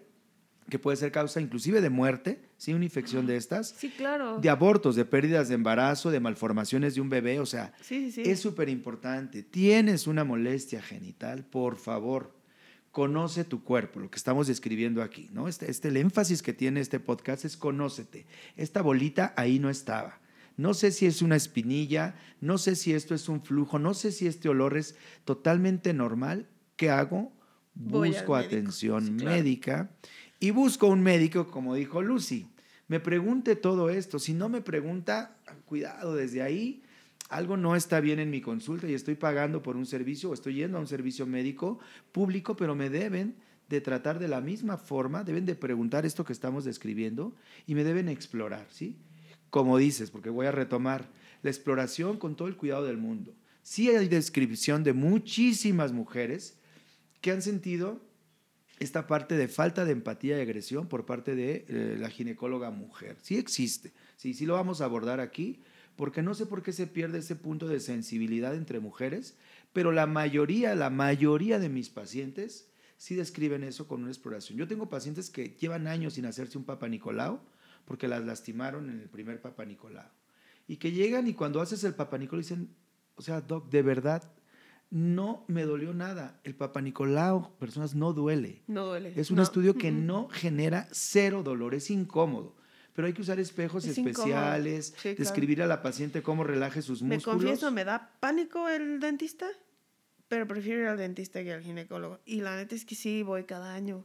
que puede ser causa inclusive de muerte, ¿sí? Una infección de estas, Sí, claro. de abortos, de pérdidas de embarazo, de malformaciones de un bebé, o sea, Sí, sí, sí. es súper importante. Tienes una molestia genital, por favor, conoce tu cuerpo, lo que estamos describiendo aquí, ¿no? Este, este, el énfasis que tiene este podcast es conócete. Esta bolita ahí no estaba. No sé si es una espinilla, no sé si esto es un flujo, no sé si este olor es totalmente normal. ¿Qué hago? Busco atención claro. Y busco un médico, como dijo Lucy. Me pregunte todo esto. Si no me pregunta, cuidado, desde ahí algo no está bien en mi consulta y estoy pagando por un servicio o estoy yendo a un servicio médico público, pero me deben de tratar de la misma forma, deben de preguntar esto que estamos describiendo y me deben explorar, ¿sí? Como dices, porque voy a retomar la exploración con todo el cuidado del mundo. Sí hay descripción de muchísimas mujeres que han sentido esta parte de falta de empatía y agresión por parte de eh, la ginecóloga mujer. Sí existe, sí, sí lo vamos a abordar aquí, porque no sé por qué se pierde ese punto de sensibilidad entre mujeres, pero la mayoría, la mayoría de mis pacientes sí describen eso con una exploración. Yo tengo pacientes que llevan años sin hacerse un Papa Nicolau porque las lastimaron en el primer Papa Nicolau. Y que llegan y cuando haces el Papa Nicolau dicen, o sea, doc, de verdad, no me dolió nada. El Papa Nicolau, personas, no duele. No duele. Es un No. estudio que no genera cero dolor, es incómodo. Pero hay que usar espejos Es especiales, Sí, claro. describir a la paciente cómo relaje sus Me músculos. confieso, me da pánico el dentista, pero prefiero ir al dentista que al ginecólogo. Y la neta es que sí, voy cada año.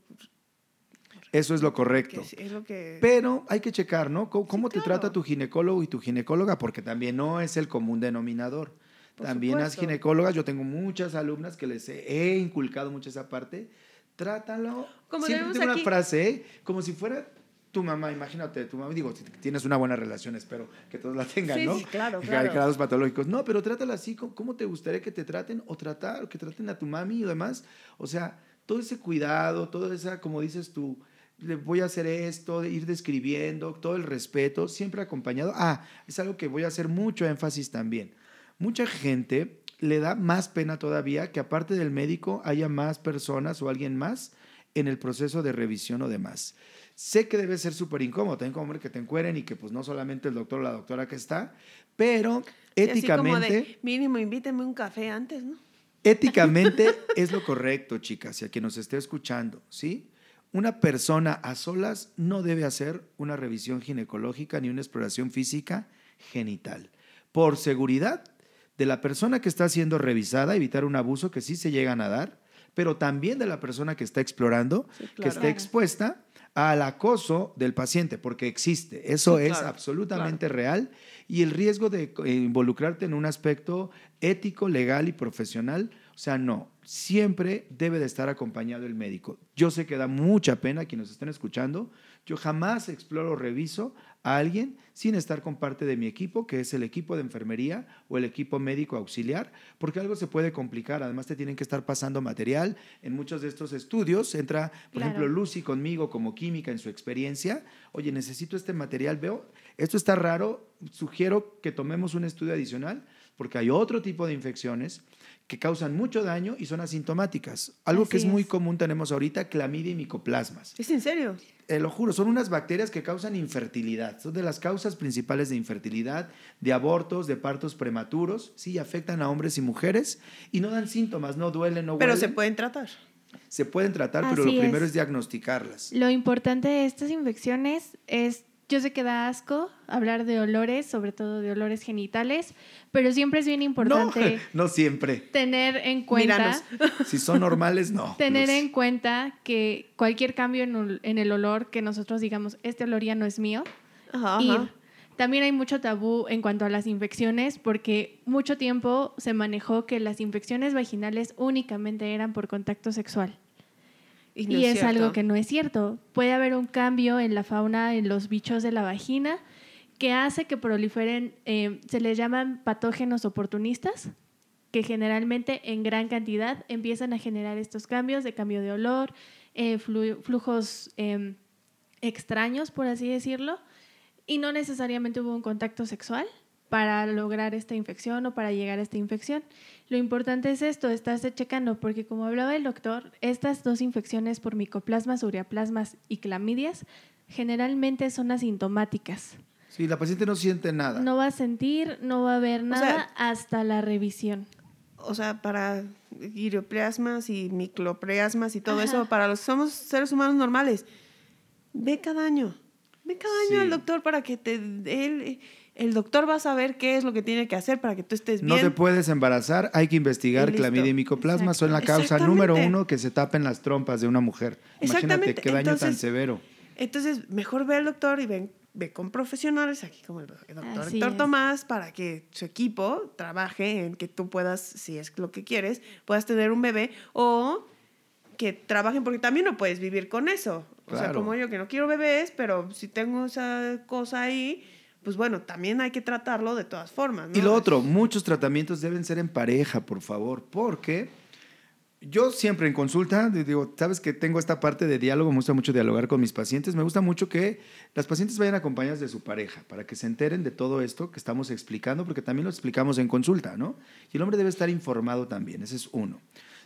Eso es lo correcto. que sí, es lo que... Pero hay que checar, ¿no? ¿Cómo, cómo te claro. trata tu ginecólogo y tu ginecóloga? Porque también no es el común denominador. Por también las supuesto. ginecólogas, yo tengo muchas alumnas que les he, inculcado mucho esa parte. Trátalo. Como Siempre tengo aquí- una frase, ¿eh? como si fuera tu mamá, imagínate, tu mamá, digo, tienes una buena relación, espero que todos la tengan, Sí, ¿no? sí, claro, claro. grados patológicos. No, pero trátala así, ¿cómo- ¿cómo te gustaría que te traten? O tratar, o que traten a tu mami y demás. O sea, todo ese cuidado, toda esa, como dices tú, le voy a hacer esto, ir describiendo, todo el respeto, siempre acompañado. Ah, es algo que voy a hacer mucho énfasis también. Mucha gente le da más pena todavía que aparte del médico haya más personas o alguien más en el proceso de revisión o demás. Sé que debe ser súper incómodo, también como que te encueren y que pues no solamente el doctor o la doctora que está, pero éticamente... Así como de, mínimo, invíteme un café antes, ¿no? Éticamente <laughs> es lo correcto, chicas, y a quien nos esté escuchando, ¿sí? Una persona a solas no debe hacer una revisión ginecológica ni una exploración física genital. Por seguridad de la persona que está siendo revisada, evitar un abuso que sí se llegan a dar, pero también de la persona que está explorando, que esté expuesta al acoso del paciente, porque existe, eso es absolutamente real, y el riesgo de involucrarte en un aspecto ético, legal y profesional, o sea, no, siempre debe de estar acompañado el médico. Yo sé que da mucha pena a quienes estén escuchando, yo jamás exploro o reviso a alguien sin estar con parte de mi equipo, que es el equipo de enfermería o el equipo médico auxiliar, porque algo se puede complicar. Además, te tienen que estar pasando material. En muchos de estos estudios entra, por ejemplo, Lucy conmigo como química en su experiencia. Oye, necesito este material, veo, esto está raro, sugiero que tomemos un estudio adicional, porque hay otro tipo de infecciones que causan mucho daño y son asintomáticas. Algo que es, muy común tenemos ahorita, clamidia y micoplasmas. ¿Es en serio? Eh, lo juro, son unas bacterias que causan infertilidad. Son de las causas principales de infertilidad, de abortos, de partos prematuros. Sí, afectan a hombres y mujeres y no dan síntomas, no duelen, no Pero se pueden tratar. Se pueden tratar, pero lo primero es diagnosticarlas. Lo importante de estas infecciones es yo sé que da asco hablar de olores, sobre todo de olores genitales, pero siempre es bien importante. No, <laughs> no siempre. Tener en cuenta. Si son normales, no. Tener en cuenta que cualquier cambio en, el olor que nosotros digamos, este olor ya no es mío, ir. También hay mucho tabú en cuanto a las infecciones, porque mucho tiempo se manejó que las infecciones vaginales únicamente eran por contacto sexual. Y, es, algo que no es cierto. Puede haber un cambio en la fauna, en los bichos de la vagina, que hace que proliferen, eh, se les llaman patógenos oportunistas, que generalmente en gran cantidad empiezan a generar estos cambios de cambio de olor, eh, flujos em, extraños, por así decirlo, y no necesariamente hubo un contacto sexual, para lograr esta infección o para llegar a esta infección. Lo importante es esto, estás checando, porque como hablaba el doctor, estas dos infecciones por micoplasmas, ureaplasmas y clamidias generalmente son asintomáticas. Sí, la paciente no siente nada. No va a sentir, no va a ver nada hasta la revisión. O sea, para ureaplasmas y micoplasmas y todo eso, para los somos seres humanos normales, ve cada año. Ve cada año al doctor para que te él el doctor va a saber qué es lo que tiene que hacer para que tú estés bien. No te puedes embarazar, hay que investigar clamidia y micoplasma, son la causa número uno que se tapen las trompas de una mujer. Imagínate qué daño tan severo. Entonces, mejor ve al doctor y ven, ve con profesionales, aquí como el doctor Tomás, para que su equipo trabaje en que tú puedas, si es lo que quieres, puedas tener un bebé o que trabajen, porque también no puedes vivir con eso. O sea, como yo que no quiero bebés, pero si tengo esa cosa ahí, pues bueno, también hay que tratarlo de todas formas. Y lo otro, muchos tratamientos deben ser en pareja, por favor, porque yo siempre en consulta, digo, sabes que tengo esta parte de diálogo, me gusta mucho dialogar con mis pacientes, me gusta mucho que las pacientes vayan acompañadas de su pareja para que se enteren de todo esto que estamos explicando, porque también lo explicamos en consulta, ¿no? Y el hombre debe estar informado también, ese es uno.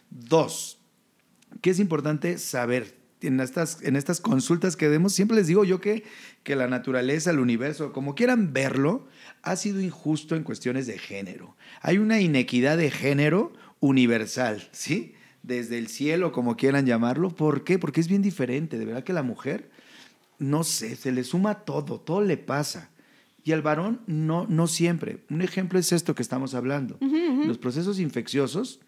Dos, ¿qué es importante saber? En estas, en estas consultas que demos, siempre les digo yo que, que la naturaleza, el universo, como quieran verlo, ha sido injusto en cuestiones de género. Hay una inequidad de género universal, ¿sí? Desde el cielo, como quieran llamarlo. ¿Por qué? Porque es bien diferente. De verdad que la mujer, no sé, se le suma todo, todo le pasa. Y al varón no, no siempre. Un ejemplo es esto que estamos hablando. Los procesos infecciosos,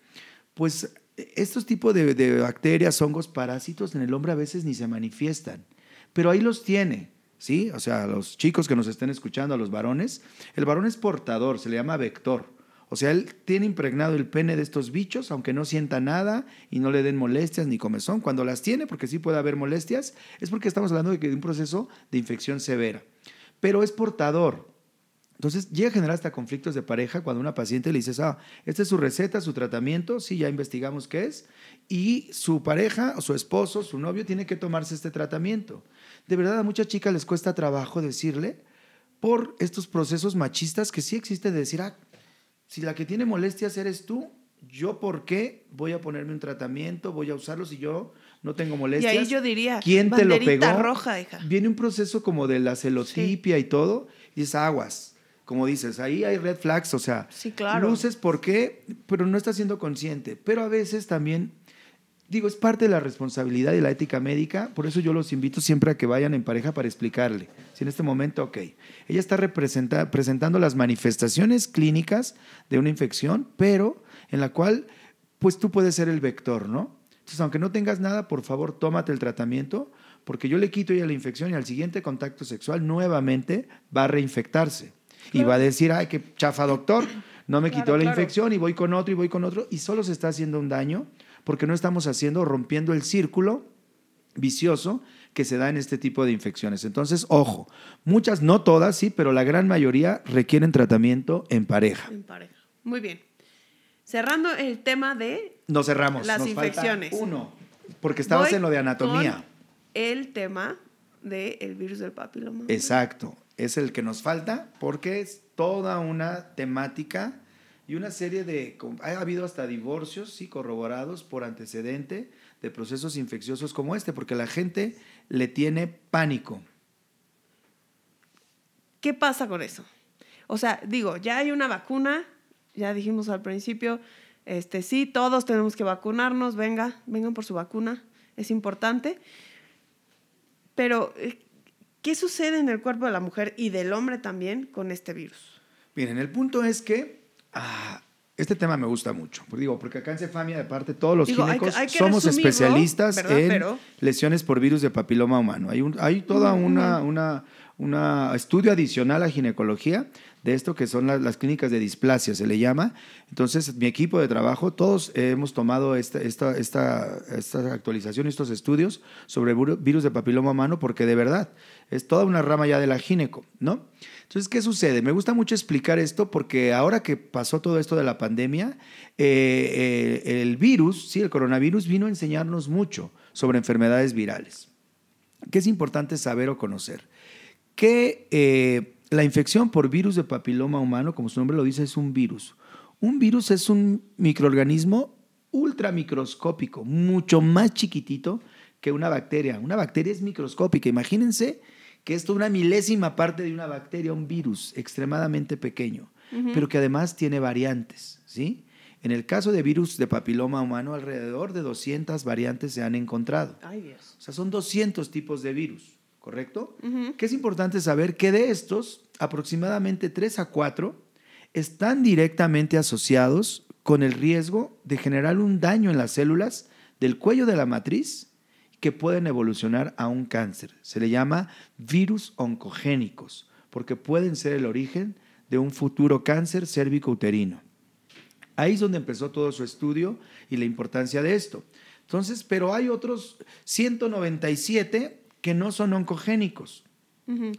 pues estos tipos de, bacterias, hongos, parásitos en el hombre a veces ni se manifiestan, pero ahí los tiene, ¿sí? O sea, los chicos que nos estén escuchando, a los varones, el varón es portador, se le llama vector. O sea, él tiene impregnado el pene de estos bichos, aunque no sienta nada y no le den molestias ni comezón. Cuando las tiene, porque sí puede haber molestias, es porque estamos hablando de un proceso de infección severa. Pero es portador. Entonces llega a generar hasta conflictos de pareja cuando una paciente le dices, ah, esta es su receta, su tratamiento, sí, ya investigamos qué es, y su pareja o su esposo, su novio tiene que tomarse este tratamiento. De verdad a muchas chicas les cuesta trabajo decirle por estos procesos machistas que sí existen de decir, ah, si la que tiene molestias eres tú, yo por qué voy a ponerme un tratamiento, voy a usarlo si yo no tengo molestias. Y ahí yo diría, ¿quién te lo pegó? roja, hija. Viene un proceso como de la celotipia y todo, y es aguas. Como dices, ahí hay red flags, o sea, Sí, claro. luces por qué, pero no está siendo consciente. Pero a veces también, digo, es parte de la responsabilidad y la ética médica, por eso yo los invito siempre a que vayan en pareja para explicarle. Si en este momento, ok, ella está representa- presentando las manifestaciones clínicas de una infección, pero en la cual, pues tú puedes ser el vector, ¿no? Entonces, aunque no tengas nada, por favor, tómate el tratamiento, porque yo le quito ya la infección y al siguiente contacto sexual nuevamente va a reinfectarse. Y va a decir, ay, qué chafa doctor, no me Claro, quitó la claro. infección y voy con otro y voy con otro, y solo se está haciendo un daño porque no estamos haciendo, rompiendo el círculo vicioso que se da en este tipo de infecciones. Entonces, ojo, muchas, no todas, sí, pero la gran mayoría requieren tratamiento en pareja. En pareja. Muy bien. Cerrando el tema de Nos cerramos. Las nos falta infecciones. uno, porque estabas Voy en lo de anatomía. con el tema del virus del papiloma. Exacto, es el que nos falta porque es toda una temática y una serie de... Ha habido hasta divorcios, sí, corroborados por antecedente de procesos infecciosos como este, porque la gente le tiene pánico. ¿Qué pasa con eso? O sea, digo, ya hay una vacuna, ya dijimos al principio, este sí, todos tenemos que vacunarnos, venga, vengan por su vacuna, es importante. Pero, eh, ¿qué sucede en el cuerpo de la mujer y del hombre también con este virus? Miren, el punto es que ah, este tema me gusta mucho. Porque digo, porque acá en Cefamia, de parte, todos los Digo, ginecos hay somos resumirlo, especialistas en Pero- lesiones por virus de papiloma humano. Hay, un, hay toda una, una, una estudio adicional a ginecología de esto que son las, clínicas de displasia, se le llama. Entonces, mi equipo de trabajo, todos hemos tomado esta, esta, esta, esta actualización, estos estudios sobre viru- virus de papiloma humano, porque de verdad es toda una rama ya de la gineco, ¿no? Entonces, ¿qué sucede? Me gusta mucho explicar esto porque ahora que pasó todo esto de la pandemia, eh, eh, el virus, sí, el coronavirus vino a enseñarnos mucho sobre enfermedades virales. ¿Qué es importante saber o conocer? Que eh, la infección por virus de papiloma humano, como su nombre lo dice, es un virus. Un virus es un microorganismo ultramicroscópico, mucho más chiquitito que una bacteria. Una bacteria es microscópica. Imagínense que esto es una milésima parte de una bacteria, un virus extremadamente pequeño, pero que además tiene variantes, ¿sí? En el caso de virus de papiloma humano, alrededor de 200 variantes se han encontrado. Ay, Dios. O sea, son 200 tipos de virus, ¿correcto? Ujú. Que es importante saber que de estos, aproximadamente 3 a 4 están directamente asociados con el riesgo de generar un daño en las células del cuello de la matriz que pueden evolucionar a un cáncer. Se le llama virus oncogénicos, porque pueden ser el origen de un futuro cáncer cérvico-uterino. Ahí es donde empezó todo su estudio y la importancia de esto. Entonces, pero hay otros 197 que no son oncogénicos.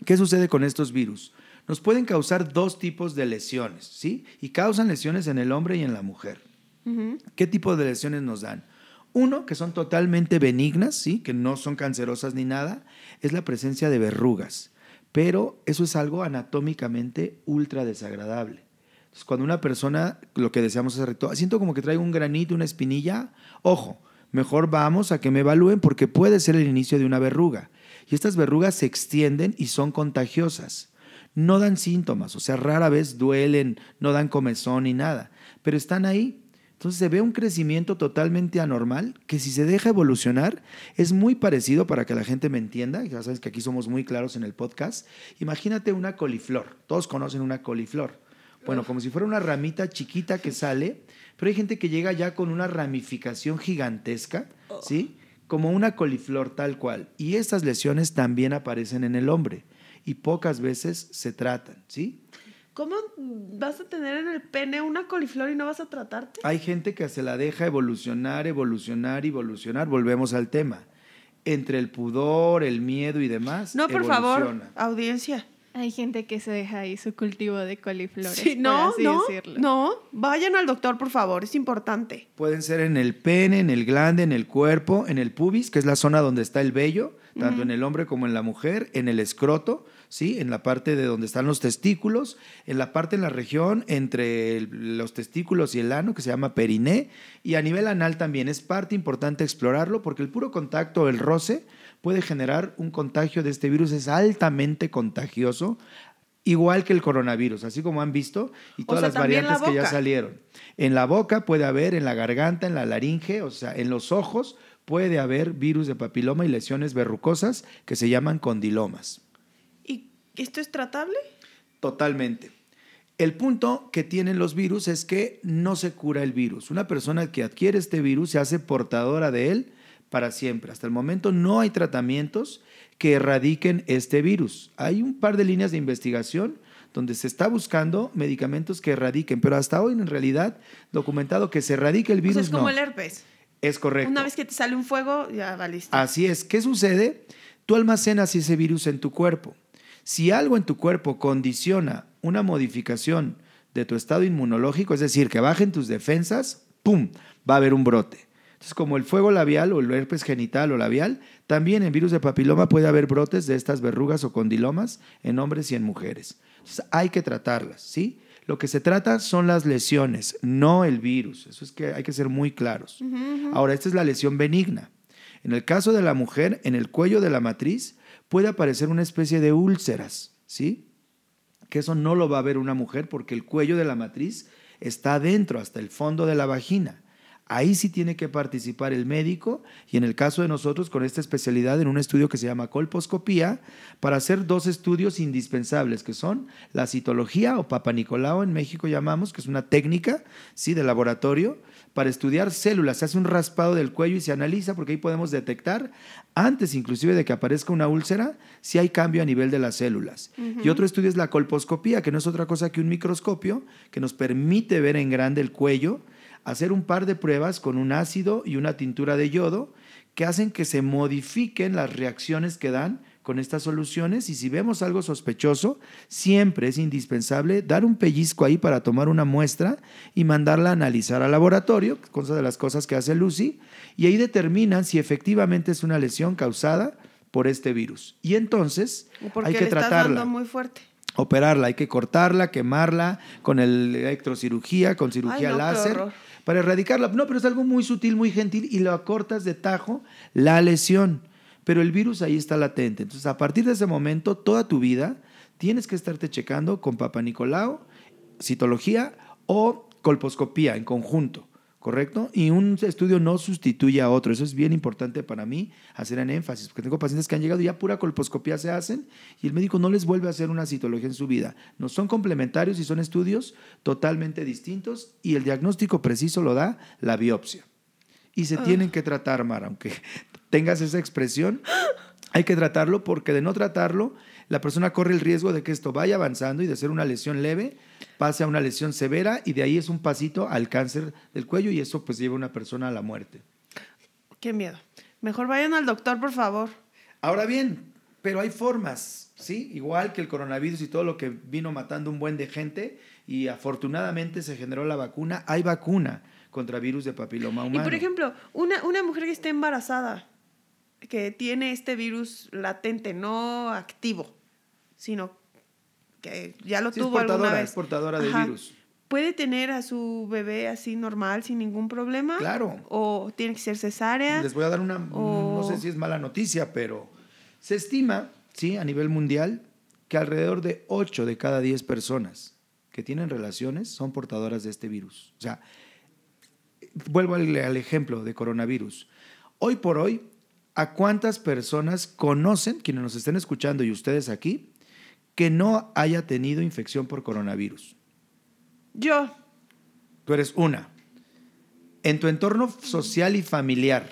¿Qué sucede con estos virus? Nos pueden causar dos tipos de lesiones, ¿sí? Y causan lesiones en el hombre y en la mujer. ¿Qué tipo de lesiones nos dan? Uno, que son totalmente benignas, ¿sí? que no son cancerosas ni nada, es la presencia de verrugas. Pero eso es algo anatómicamente ultra desagradable. Entonces, cuando una persona, lo que deseamos hacer, recto, siento como que trae un granito, una espinilla, ojo, mejor vamos a que me evalúen porque puede ser el inicio de una verruga. Y estas verrugas se extienden y son contagiosas. No dan síntomas, o sea, rara vez duelen, no dan comezón ni nada, pero están ahí. Entonces se ve un crecimiento totalmente anormal que si se deja evolucionar es muy parecido para que la gente me entienda, ya sabes que aquí somos muy claros en el podcast, imagínate una coliflor, todos conocen una coliflor. Bueno, como si fuera una ramita chiquita que sale, pero hay gente que llega ya con una ramificación gigantesca, ¿sí? Como una coliflor tal cual. Y estas lesiones también aparecen en el hombre y pocas veces se tratan, ¿sí? ¿Cómo vas a tener en el pene una coliflor y no vas a tratarte? Hay gente que se la deja evolucionar, evolucionar, evolucionar. Volvemos al tema. Entre el pudor, el miedo y demás. No, por favor, audiencia. Hay gente que se deja ahí su cultivo de coliflores, Sí, por no, así no, decirlo. no. Vayan al doctor, por favor, es importante. Pueden ser en el pene, en el glande, en el cuerpo, en el pubis, que es la zona donde está el vello, tanto en el hombre como en la mujer, en el escroto, ¿sí? En la parte de donde están los testículos, en la parte en la región entre el- los testículos y el ano, que se llama periné, y a nivel anal también. Es parte importante explorarlo porque el puro contacto, el roce, puede generar un contagio de este virus, es altamente contagioso. Igual que el coronavirus, así como han visto, y todas sea, las la variantes que ya salieron. En la boca puede haber, en la garganta, en la laringe, o sea, en los ojos puede haber virus de papiloma y lesiones verrucosas que se llaman condilomas. ¿Y esto es tratable? Totalmente. El punto que tienen los virus es que no se cura el virus. Una persona que adquiere este virus se hace portadora de él para siempre. Hasta el momento no hay tratamientos que erradiquen este virus. Hay un par de líneas de investigación donde se está buscando medicamentos que erradiquen, pero hasta hoy en realidad documentado que se erradique el O sea, virus es como no. el herpes. Es correcto. Una vez que te sale un fuego, ya valiste. Así es. ¿Qué sucede? Tú almacenas ese virus en tu cuerpo. Si algo en tu cuerpo condiciona una modificación de tu estado inmunológico, es decir, que bajen tus defensas, ¡pum! Va a haber un brote. Entonces, como el fuego labial o el herpes genital o labial, también en virus de papiloma puede haber brotes de estas verrugas o condilomas en hombres y en mujeres. Entonces, hay que tratarlas, ¿sí? Lo que se trata son las lesiones, no el virus. Eso es que hay que ser muy claros. Ahora, esta es la lesión benigna. En el caso de la mujer, en el cuello de la matriz puede aparecer una especie de úlceras, ¿sí? Que eso no lo va a ver una mujer porque el cuello de la matriz está adentro, hasta el fondo de la vagina. Ahí sí tiene que participar el médico y en el caso de nosotros con esta especialidad en un estudio que se llama colposcopía para hacer dos estudios indispensables que son la citología o papanicolao en México llamamos, que es una técnica sí de laboratorio para estudiar células. Se hace un raspado del cuello y se analiza porque ahí podemos detectar antes inclusive de que aparezca una úlcera si hay cambio a nivel de las células. Y otro estudio es la colposcopía, que no es otra cosa que un microscopio que nos permite ver en grande el cuello hacer un par de pruebas con un ácido y una tintura de yodo que hacen que se modifiquen las reacciones que dan con estas soluciones y si vemos algo sospechoso, siempre es indispensable dar un pellizco ahí para tomar una muestra y mandarla a analizar al laboratorio, cosa de las cosas que hace Lucy, y ahí determinan si efectivamente es una lesión causada por este virus. Y entonces porque hay que le estás tratarla dando muy fuerte. operarla, hay que cortarla, quemarla con el electrocirugía, con cirugía Ay, no, qué láser, para erradicarla. No, pero es algo muy sutil, muy gentil y lo acortas de tajo la lesión. Pero el virus ahí está latente. Entonces, a partir de ese momento, toda tu vida tienes que estarte checando con Papa Nicolau, citología o colposcopía en conjunto. ¿Correcto? Y un estudio no sustituye a otro. Eso es bien importante para mí hacer en énfasis, porque tengo pacientes que han llegado y ya pura colposcopía se hacen y el médico no les vuelve a hacer una citología en su vida. No son complementarios y son estudios totalmente distintos y el diagnóstico preciso lo da la biopsia. Y se tienen que tratar, Mara, aunque tengas esa expresión, hay que tratarlo porque de no tratarlo, la persona corre el riesgo de que esto vaya avanzando y de ser una lesión leve pase a una lesión severa y de ahí es un pasito al cáncer del cuello y eso pues lleva a una persona a la muerte. Qué miedo. Mejor vayan al doctor, por favor. Ahora bien, pero hay formas, ¿sí? Igual que el coronavirus y todo lo que vino matando un buen de gente y afortunadamente se generó la vacuna, hay vacuna contra virus de papiloma humano. Y por ejemplo, una, una mujer que esté embarazada, que tiene este virus latente, no activo, sino que ya lo Sí, es tuvo alguna portadora, vez. es portadora de Ajá. virus. ¿Puede tener a su bebé así normal, sin ningún problema? Claro. ¿O tiene que ser cesárea? Les voy a dar una, no sé si es mala noticia, pero se estima, sí, a nivel mundial, que alrededor de 8 de cada 10 personas que tienen relaciones son portadoras de este virus. O sea, vuelvo al, al ejemplo de coronavirus. Hoy por hoy, ¿a cuántas personas conocen, quienes nos estén escuchando y ustedes aquí, que no haya tenido infección por coronavirus? Yo, Tú eres una. En tu entorno social y familiar,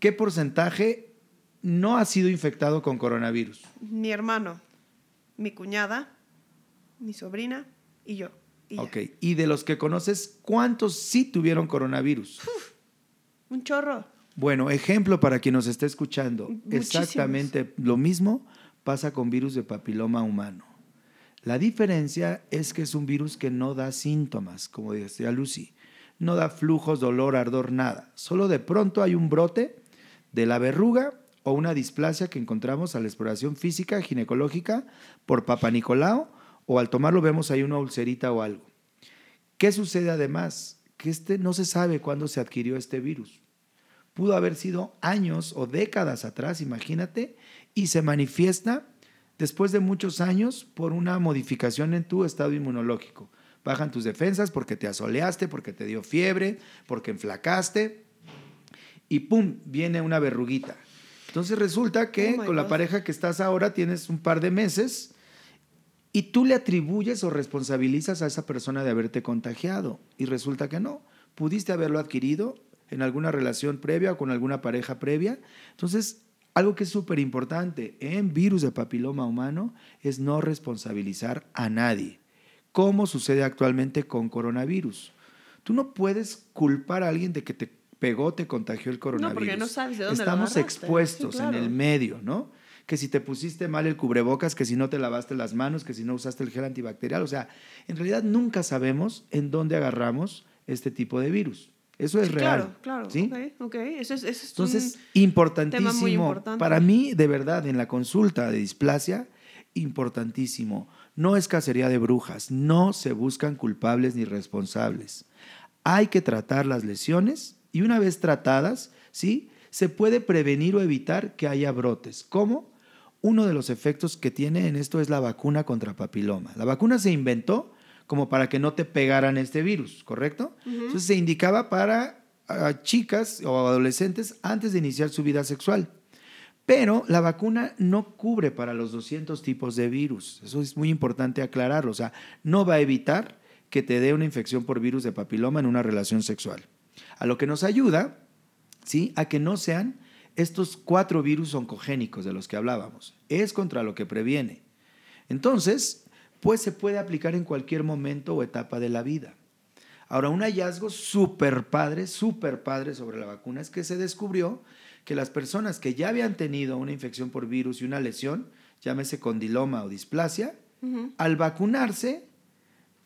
¿qué porcentaje no ha sido infectado con coronavirus? mi hermano, mi cuñada, mi sobrina y yo. Y ya. Ok. Y de los que conoces, ¿cuántos sí tuvieron coronavirus? Un chorro. Bueno, ejemplo para quien nos esté escuchando. Muchísimos. Exactamente lo mismo pasa con virus de papiloma humano. La diferencia es que es un virus que no da síntomas, como decía Lucy. No da flujos, dolor, ardor, nada. Solo de pronto hay un brote de la verruga o una displasia que encontramos a la exploración física ginecológica por Papa Nicolau o al tomarlo vemos ahí una ulcerita o algo. ¿Qué sucede además? Que este no se sabe cuándo se adquirió este virus. Pudo haber sido años o décadas atrás, imagínate, y se manifiesta después de muchos años por una modificación en tu estado inmunológico. Bajan tus defensas porque te asoleaste, porque te dio fiebre, porque enflacaste y ¡pum! viene una verruguita. Entonces resulta que Oh con la pareja que estás ahora tienes un par de meses y tú le atribuyes o responsabilizas a esa persona de haberte contagiado y resulta que no. Pudiste haberlo adquirido en alguna relación previa o con alguna pareja previa. Entonces, algo que es súper importante en virus de papiloma humano es no responsabilizar a nadie, como sucede actualmente con coronavirus. Tú no puedes culpar a alguien de que te pegó, te contagió el coronavirus. porque no sabes de dónde lo Estamos agarraste. expuestos Sí, claro. en el medio, ¿no? Que si te pusiste mal el cubrebocas, que si no te lavaste las manos, que si no usaste el gel antibacterial. O sea, en realidad nunca sabemos en dónde agarramos este tipo de virus. Eso es Sí, real. Claro, claro. ¿sí? Eso es, eso es Entonces, un- importantísimo. muy importante. Para mí, de verdad, en la consulta de displasia, importantísimo. No es cacería de brujas, no se buscan culpables ni responsables. Hay que tratar las lesiones y una vez tratadas, ¿sí? Se puede prevenir o evitar que haya brotes. ¿Cómo? Uno de los efectos que tiene en esto es la vacuna contra papiloma. La vacuna se inventó como para que no te pegaran este virus, ¿correcto? Entonces se indicaba para chicas o adolescentes antes de iniciar su vida sexual. Pero la vacuna no cubre para los 200 tipos de virus. Eso es muy importante aclararlo. O sea, no va a evitar que te dé una infección por virus de papiloma en una relación sexual. A lo que nos ayuda, ¿sí? A que no sean estos cuatro virus oncogénicos de los que hablábamos. Es contra lo que previene. Entonces, pues se puede aplicar en cualquier momento o etapa de la vida. Ahora, un hallazgo súper padre, súper padre sobre la vacuna es que se descubrió que las personas que ya habían tenido una infección por virus y una lesión, llámese condiloma o displasia, al vacunarse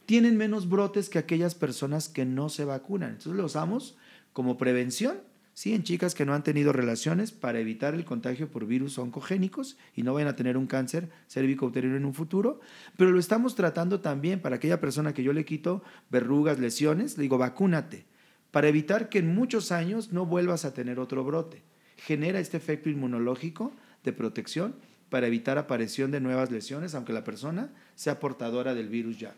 tienen menos brotes que aquellas personas que no se vacunan. Entonces lo usamos como prevención, ¿sí? En chicas que no han tenido relaciones para evitar el contagio por virus oncogénicos y no vayan a tener un cáncer cervicouterino en un futuro, pero lo estamos tratando también para aquella persona que yo le quito verrugas, lesiones, le digo, vacúnate, para evitar que en muchos años no vuelvas a tener otro brote. Genera este efecto inmunológico de protección para evitar aparición de nuevas lesiones, aunque la persona sea portadora del virus ya.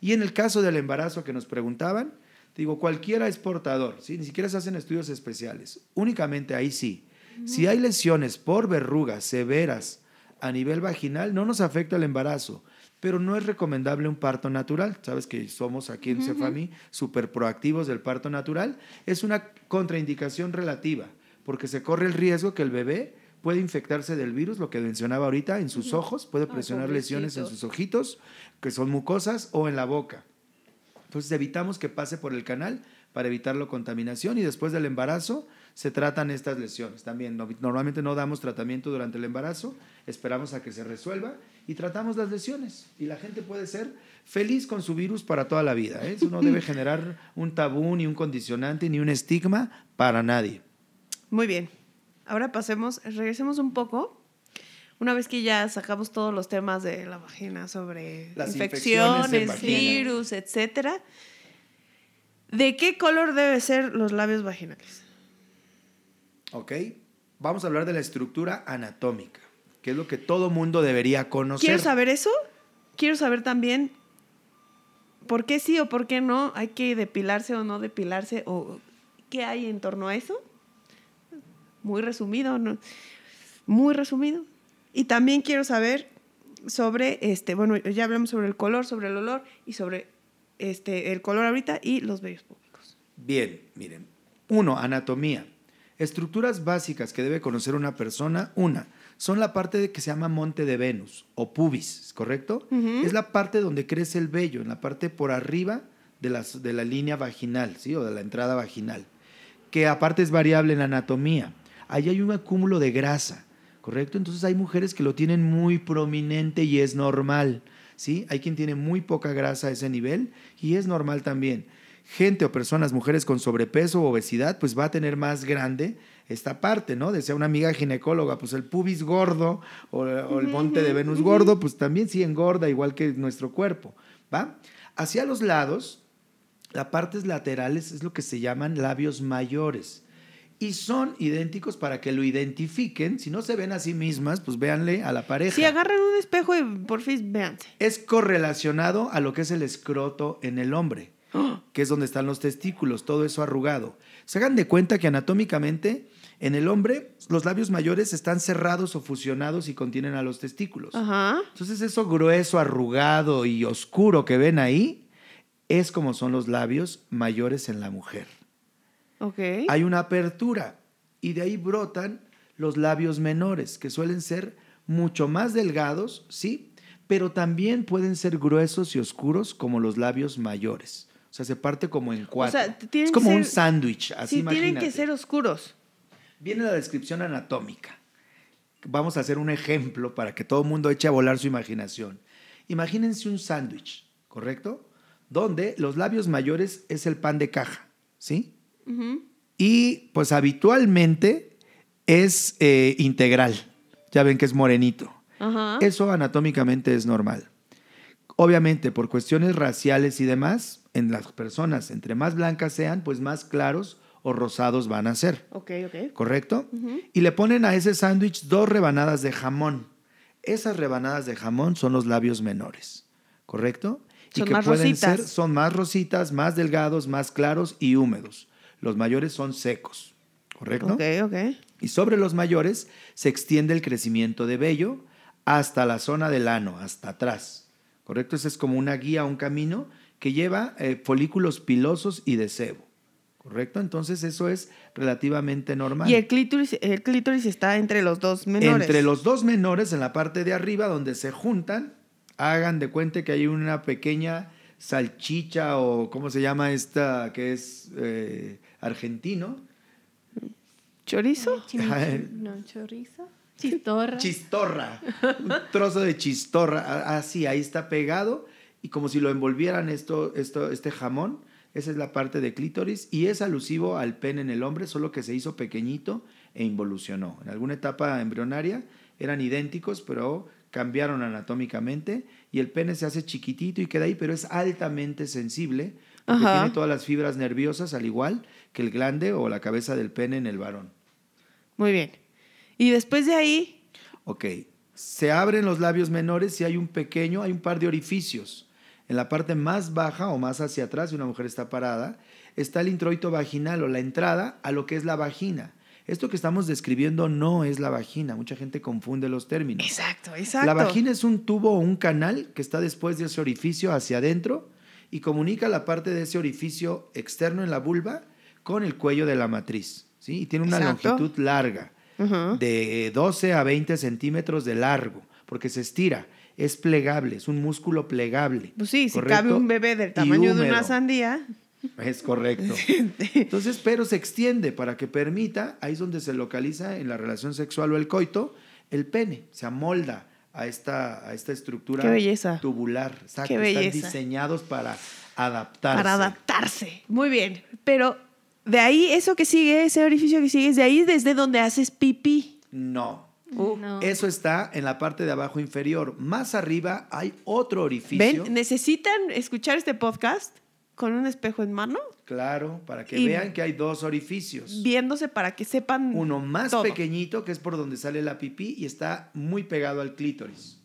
Y en el caso del embarazo que nos preguntaban, digo, cualquiera es portador, ¿sí? ni siquiera se hacen estudios especiales. Únicamente ahí sí. Si hay lesiones por verrugas severas a nivel vaginal, no nos afecta el embarazo, pero no es recomendable un parto natural. Sabes que somos aquí en Cefami súper proactivos del parto natural. Es una contraindicación relativa, porque se corre el riesgo que el bebé puede infectarse del virus, lo que mencionaba ahorita, en sus ojos, puede presionar lesiones en sus ojitos, que son mucosas, o en la boca. Entonces evitamos que pase por el canal para evitar la contaminación y después del embarazo se tratan estas lesiones. También no- normalmente no damos tratamiento durante el embarazo, esperamos a que se resuelva y tratamos las lesiones. Y la gente puede ser feliz con su virus para toda la vida. ¿eh? Eso no debe <laughs> generar un tabú, ni un condicionante, ni un estigma para nadie. Muy bien. Ahora pasemos, regresemos un poco. Una vez que ya sacamos todos los temas de la vagina sobre Las infecciones infecciones, virus, etcétera, ¿de qué color deben ser los labios vaginales? ¿Ok? Vamos a hablar de la estructura anatómica, que es lo que todo mundo debería conocer. ¿Quieres saber eso? Quiero saber también por qué sí o por qué no hay que depilarse o no depilarse o qué hay en torno a eso. Muy resumido, ¿no? Muy resumido. Y también quiero saber sobre, este, bueno, ya hablamos sobre el color, sobre el olor y sobre este, el color ahorita y los vellos públicos. Bien, miren. Uno, anatomía. Estructuras básicas que debe conocer una persona. Una, son la parte de que se llama monte de Venus o pubis, ¿correcto? Es la parte donde crece el vello, en la parte por arriba de, las, de la línea vaginal, ¿sí? O de la entrada vaginal. Que aparte es variable en anatomía. Ahí hay un acúmulo de grasa. ¿Correcto? Entonces hay mujeres que lo tienen muy prominente y es normal, ¿sí? Hay quien tiene muy poca grasa a ese nivel y es normal también. Gente o personas, mujeres con sobrepeso o obesidad, pues va a tener más grande esta parte, ¿no? Decía una amiga ginecóloga, pues el pubis gordo o, o el monte de Venus gordo, pues también sí engorda igual que nuestro cuerpo, ¿va? Hacia los lados, las partes laterales es lo que se llaman labios mayores y son idénticos para que lo identifiquen. Si no se ven a sí mismas, pues véanle a la pareja. Si agarran un espejo y por fin véanse. Es correlacionado a lo que es el escroto en el hombre, que es donde están los testículos, todo eso arrugado. Se hagan de cuenta que anatómicamente en el hombre los labios mayores están cerrados o fusionados y contienen a los testículos. Ajá. Entonces eso grueso, arrugado y oscuro que ven ahí es como son los labios mayores en la mujer. Hay una apertura y de ahí brotan los labios menores, que suelen ser mucho más delgados, ¿sí? Pero también pueden ser gruesos y oscuros como los labios mayores. O sea, se parte como en cuatro. sea, tienen es como un sándwich, así Sí, tienen que ser oscuros. Viene la descripción anatómica. Vamos a hacer un ejemplo para que todo el mundo eche a volar su imaginación. Imagínense un sándwich, ¿correcto? Donde los labios mayores es el pan de caja, ¿sí? Y pues habitualmente es eh, integral. Ya ven que es morenito. Eso anatómicamente es normal. Obviamente, por cuestiones raciales y demás, en las personas, entre más blancas sean, pues más claros o rosados van a ser. Ok, ok. ¿correcto? Y le ponen a ese sándwich dos rebanadas de jamón. Esas rebanadas de jamón son los labios menores, ¿correcto? Son más rositas. ser, son más rositas, más delgados, más claros y húmedos. Los mayores son secos, ¿correcto? Ok, ok. Y sobre los mayores se extiende el crecimiento de vello hasta la zona del ano, hasta atrás, ¿correcto? Esa es como una guía, un camino que lleva eh, folículos pilosos y de sebo, ¿correcto? Entonces eso es relativamente normal. Y el clítoris, el clítoris está entre los dos menores. Entre los dos menores, en la parte de arriba, donde se juntan, hagan de cuenta que hay una pequeña salchicha o cómo se llama esta que es eh, argentino. ¿Chorizo? Chimichurri- no, chorizo. Chistorra. Chistorra, un trozo de chistorra, así, ahí está pegado y como si lo envolvieran esto, esto, este jamón, esa es la parte de clítoris y es alusivo al pene en el hombre, solo que se hizo pequeñito e involucionó. En alguna etapa embrionaria eran idénticos, pero cambiaron anatómicamente y el pene se hace chiquitito y queda ahí, pero es altamente sensible porque Ajá. tiene todas las fibras nerviosas al igual que el glande o la cabeza del pene en el varón. Muy bien. Y después de ahí, Ok, se abren los labios menores y hay un pequeño, hay un par de orificios. En la parte más baja o más hacia atrás, si una mujer está parada, está el introito vaginal o la entrada a lo que es la vagina. Esto que estamos describiendo no es la vagina, mucha gente confunde los términos. exacto, exacto. La vagina es un tubo o un canal que está después de ese orificio hacia adentro y comunica la parte de ese orificio externo en la vulva con el cuello de la matriz. ¿sí? Y tiene una Exacto. longitud larga de 12 a 20 centímetros de largo, porque se estira, es plegable, es un músculo plegable. Pues sí, si cabe un bebé del tamaño de una sandía. Es correcto. <laughs> Entonces, pero se extiende para que permita, ahí es donde se localiza en la relación sexual o el coito, el pene, se amolda a esta, a esta estructura Qué belleza. tubular. Exacto, Qué están belleza. diseñados para adaptarse. Para adaptarse. Muy bien. Pero de ahí, eso que sigue, ese orificio que sigue, es de ahí desde donde haces pipí. No, Uh, No. eso está en la parte de abajo inferior. Más arriba hay otro orificio. ¿Ven? ¿Necesitan escuchar este podcast con un espejo en mano? Claro, para que Y- vean que hay dos orificios. Viéndose para que sepan. Uno más todo. pequeñito, que es por donde sale la pipí, y está muy pegado al clítoris.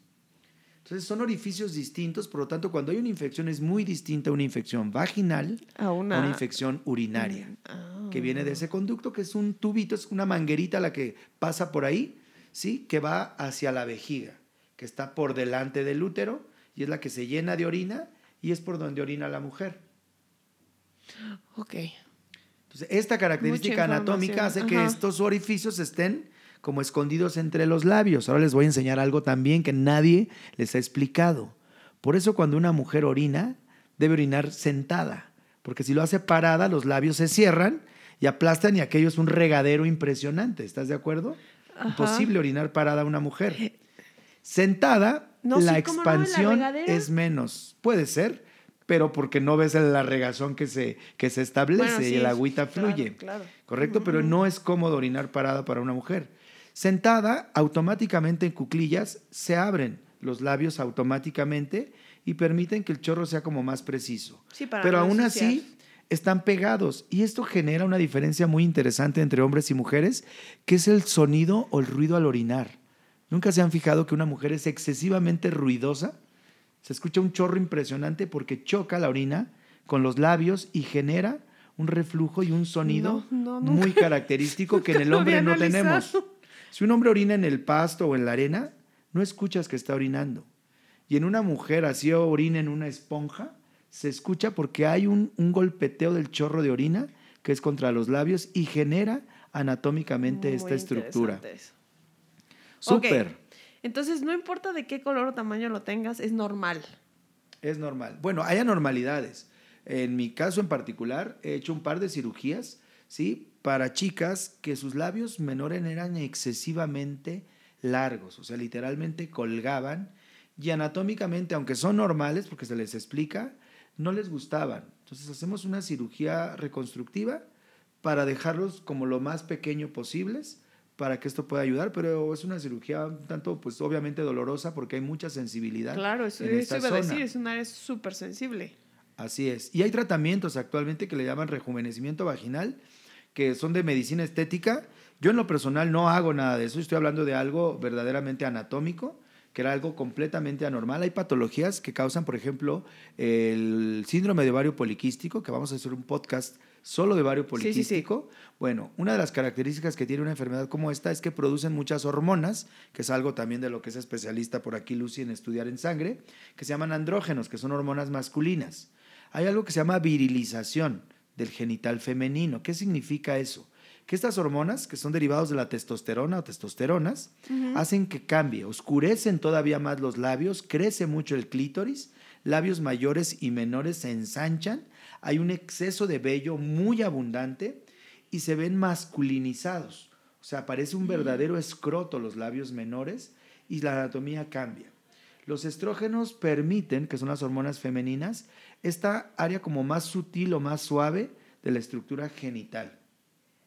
Entonces son orificios distintos, por lo tanto, cuando hay una infección es muy distinta a una infección vaginal A a una. una infección urinaria, Ah. que viene de ese conducto, que es un tubito, es una manguerita la que pasa por ahí, ¿sí? Que va hacia la vejiga, que está por delante del útero, y es la que se llena de orina, y es por donde orina la mujer. Ok. Entonces, esta característica anatómica hace que estos orificios estén como escondidos entre los labios. Ahora les voy a enseñar algo también que nadie les ha explicado. Por eso cuando una mujer orina, debe orinar sentada, porque si lo hace parada, los labios se cierran y aplastan y aquello es un regadero impresionante. ¿Estás de acuerdo? Ajá. posible orinar parada a una mujer. Sentada, No, la sí, ¿cómo no? ¿En la expansión es menos. Puede ser, pero porque no ves la regazón que se, que se establece Bueno, y el agüita claro, fluye. claro. ¿Correcto? Pero no es cómodo orinar parada para una mujer. Sentada, automáticamente en cuclillas se abren los labios automáticamente y permiten que el chorro sea como más preciso. Sí, para Pero aún así están pegados y esto genera una diferencia muy interesante entre hombres y mujeres, que es el sonido o el ruido al orinar. ¿Nunca se han fijado que una mujer es excesivamente ruidosa? Se escucha un chorro impresionante porque choca la orina con los labios y genera un reflujo y un sonido No, no, nunca- muy característico que en <laughs> el hombre no tenemos. Si un hombre orina en el pasto o en la arena, no escuchas que está orinando. Y en una mujer así orina en una esponja, se escucha porque hay un, un golpeteo del chorro de orina que es contra los labios y genera anatómicamente Muy esta estructura. Súper. Entonces, no importa de qué color o tamaño lo tengas, es normal. Es normal. Bueno, hay anormalidades. En mi caso en particular, he hecho un par de cirugías, ¿sí? Para chicas que sus labios menores eran excesivamente largos, o sea, literalmente colgaban y anatómicamente, aunque son normales, porque se les explica, no les gustaban. Entonces hacemos una cirugía reconstructiva para dejarlos como lo más pequeño posibles para que esto pueda ayudar, pero es una cirugía un tanto, pues obviamente dolorosa porque hay mucha sensibilidad. Claro, eso, en eso esta iba a decir, es un área súper sensible. Así es. Y hay tratamientos actualmente que le llaman rejuvenecimiento vaginal, que son de medicina estética. Yo en lo personal no hago nada de eso, estoy hablando de algo verdaderamente anatómico, que era algo completamente anormal. Hay patologías que causan, por ejemplo, el síndrome de ovario poliquístico, que vamos a hacer un podcast solo de ovario Sí, sí, sí. poliquístico. Bueno, una de las características que tiene una enfermedad como esta es que producen muchas hormonas, que es algo también de lo que es especialista por aquí Lucy en estudiar en sangre, que se llaman andrógenos, que son hormonas masculinas. Hay algo que se llama virilización del genital femenino. ¿Qué significa eso? Que estas hormonas, que son derivados de la testosterona o testosteronas, hacen que cambie, oscurecen todavía más los labios, crece mucho el clítoris, labios mayores y menores se ensanchan, hay un exceso de vello muy abundante y se ven masculinizados. O sea, parece un verdadero escroto los labios menores y la anatomía cambia. Los estrógenos permiten, que son las hormonas femeninas, esta área como más sutil o más suave de la estructura genital.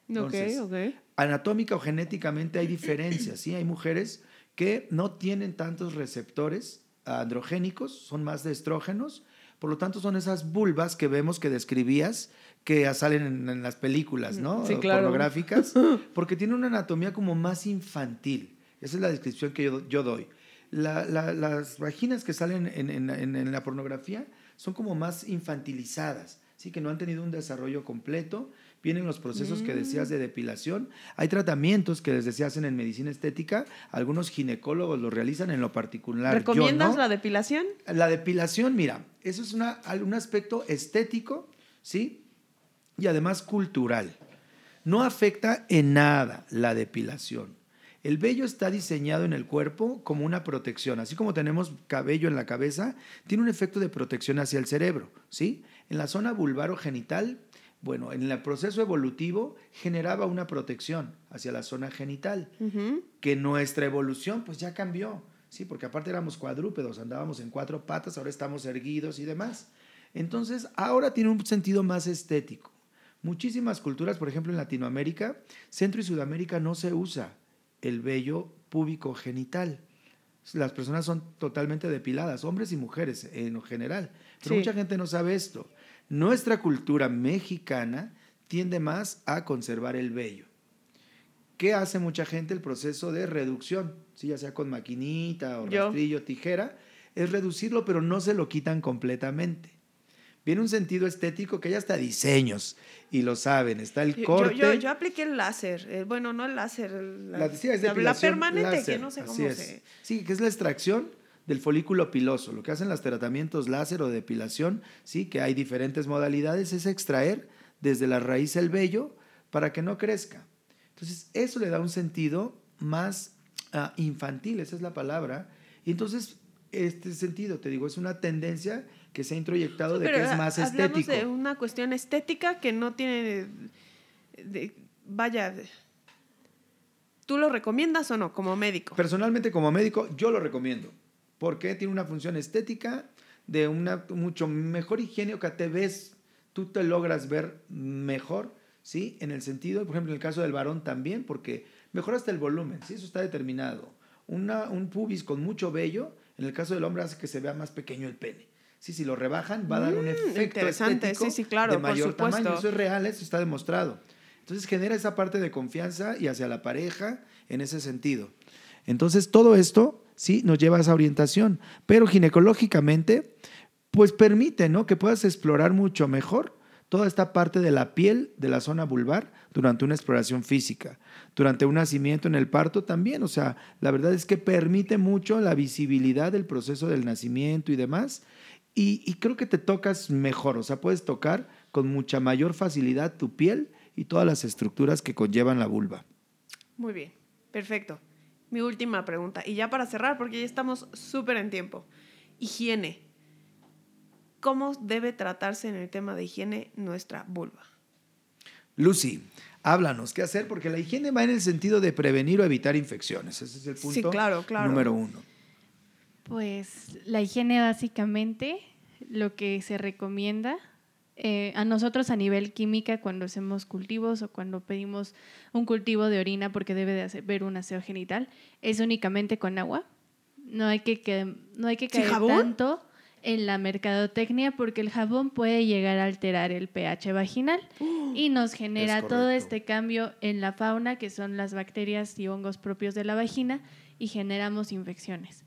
Entonces, ok, ok. Anatómica o genéticamente hay diferencias, ¿sí? Hay mujeres que no tienen tantos receptores androgénicos, son más de estrógenos, por lo tanto son esas vulvas que vemos que describías que salen en, en las películas, ¿no? Sí, claro. Pornográficas, porque tiene una anatomía como más infantil. Esa es la descripción que yo, yo doy. La- la- las vaginas que salen en, en- en- en la pornografía son como más infantilizadas, ¿sí? que no han tenido un desarrollo completo. Vienen los procesos que decías de depilación. Hay tratamientos que les decía hacen en medicina estética. Algunos ginecólogos lo realizan en lo particular. yo ¿Recomiendas no. la depilación? La depilación, mira, eso es una, un aspecto estético, ¿sí? Y además cultural. No afecta en nada la depilación. El vello está diseñado en el cuerpo como una protección. Así como tenemos cabello en la cabeza, tiene un efecto de protección hacia el cerebro, ¿sí? En la zona vulvaro-genital, bueno, en el proceso evolutivo generaba una protección hacia la zona genital que nuestra evolución pues ya cambió, ¿sí? Porque aparte éramos cuadrúpedos, andábamos en cuatro patas, ahora estamos erguidos y demás. Entonces, ahora tiene un sentido más estético. Muchísimas culturas, por ejemplo en Latinoamérica, Centro y Sudamérica no se usa el vello púbico genital. Las personas son totalmente depiladas, hombres y mujeres en general. Pero Sí. mucha gente no sabe esto. Nuestra cultura mexicana tiende más a conservar el vello. ¿Qué hace mucha gente? El proceso de reducción, ¿sí? ya sea con maquinita o Yo. rastrillo, tijera, es reducirlo, pero no se lo quitan completamente. Viene un sentido estético que hay hasta diseños y lo saben. Está el corte. yo, yo apliqué el láser. eh, bueno, no el láser. La, La, sí, la- permanente, láser, que no sé cómo es. se. Sí, que es la extracción del folículo piloso. Lo que hacen los tratamientos láser o depilación, sí, que hay diferentes modalidades, es extraer desde la raíz el vello para que no crezca. Entonces, eso le da un sentido más ah, infantil, esa es la palabra. Y entonces, este sentido, te digo, es una tendencia que se ha introyectado de Pero que es más hablamos estético. de una cuestión estética que no tiene. de- vaya. de- ¿Tú lo recomiendas o no como médico? Personalmente, como médico, yo lo recomiendo. Porque tiene una función estética de una mucho mejor higiene, que te ves, tú te logras ver mejor, ¿sí? En el sentido, por ejemplo, en el caso del varón también, porque mejora hasta el volumen, ¿sí? Eso está determinado. Una, un pubis con mucho vello, en el caso del hombre hace que se vea más pequeño el pene. Sí, si lo rebajan va a dar un Mm, efecto interesante. estético Sí, sí, claro, de por mayor tamaño. Eso es real, eso está demostrado. Entonces genera esa parte de confianza y hacia la pareja en ese sentido. Entonces todo esto sí nos lleva a esa orientación, pero ginecológicamente pues permite, ¿no? Que puedas explorar mucho mejor toda esta parte de la piel de la zona vulvar durante una exploración física, durante un nacimiento en el parto también, o sea, la verdad es que permite mucho la visibilidad del proceso del nacimiento y demás, y, y creo que te tocas mejor, o sea, puedes tocar con mucha mayor facilidad tu piel y todas las estructuras que conllevan la vulva. Muy bien, perfecto. Mi última pregunta, y ya para cerrar, porque ya estamos súper en tiempo. Higiene. ¿Cómo debe tratarse en el tema de higiene nuestra vulva? Lucy, háblanos, ¿qué hacer? Porque la higiene va en el sentido de prevenir o evitar infecciones. Ese es el Sí, punto claro, claro. número uno. Pues la higiene básicamente, lo que se recomienda eh, a nosotros a nivel química cuando hacemos cultivos o cuando pedimos un cultivo de orina porque debe de haber un aseo genital, es únicamente con agua. No hay que, que- no hay que ¿Sin caer jabón? tanto en la mercadotecnia porque el jabón puede llegar a alterar el pH vaginal. Y nos genera Es todo este cambio en la fauna que son las bacterias y hongos propios de la vagina y generamos infecciones.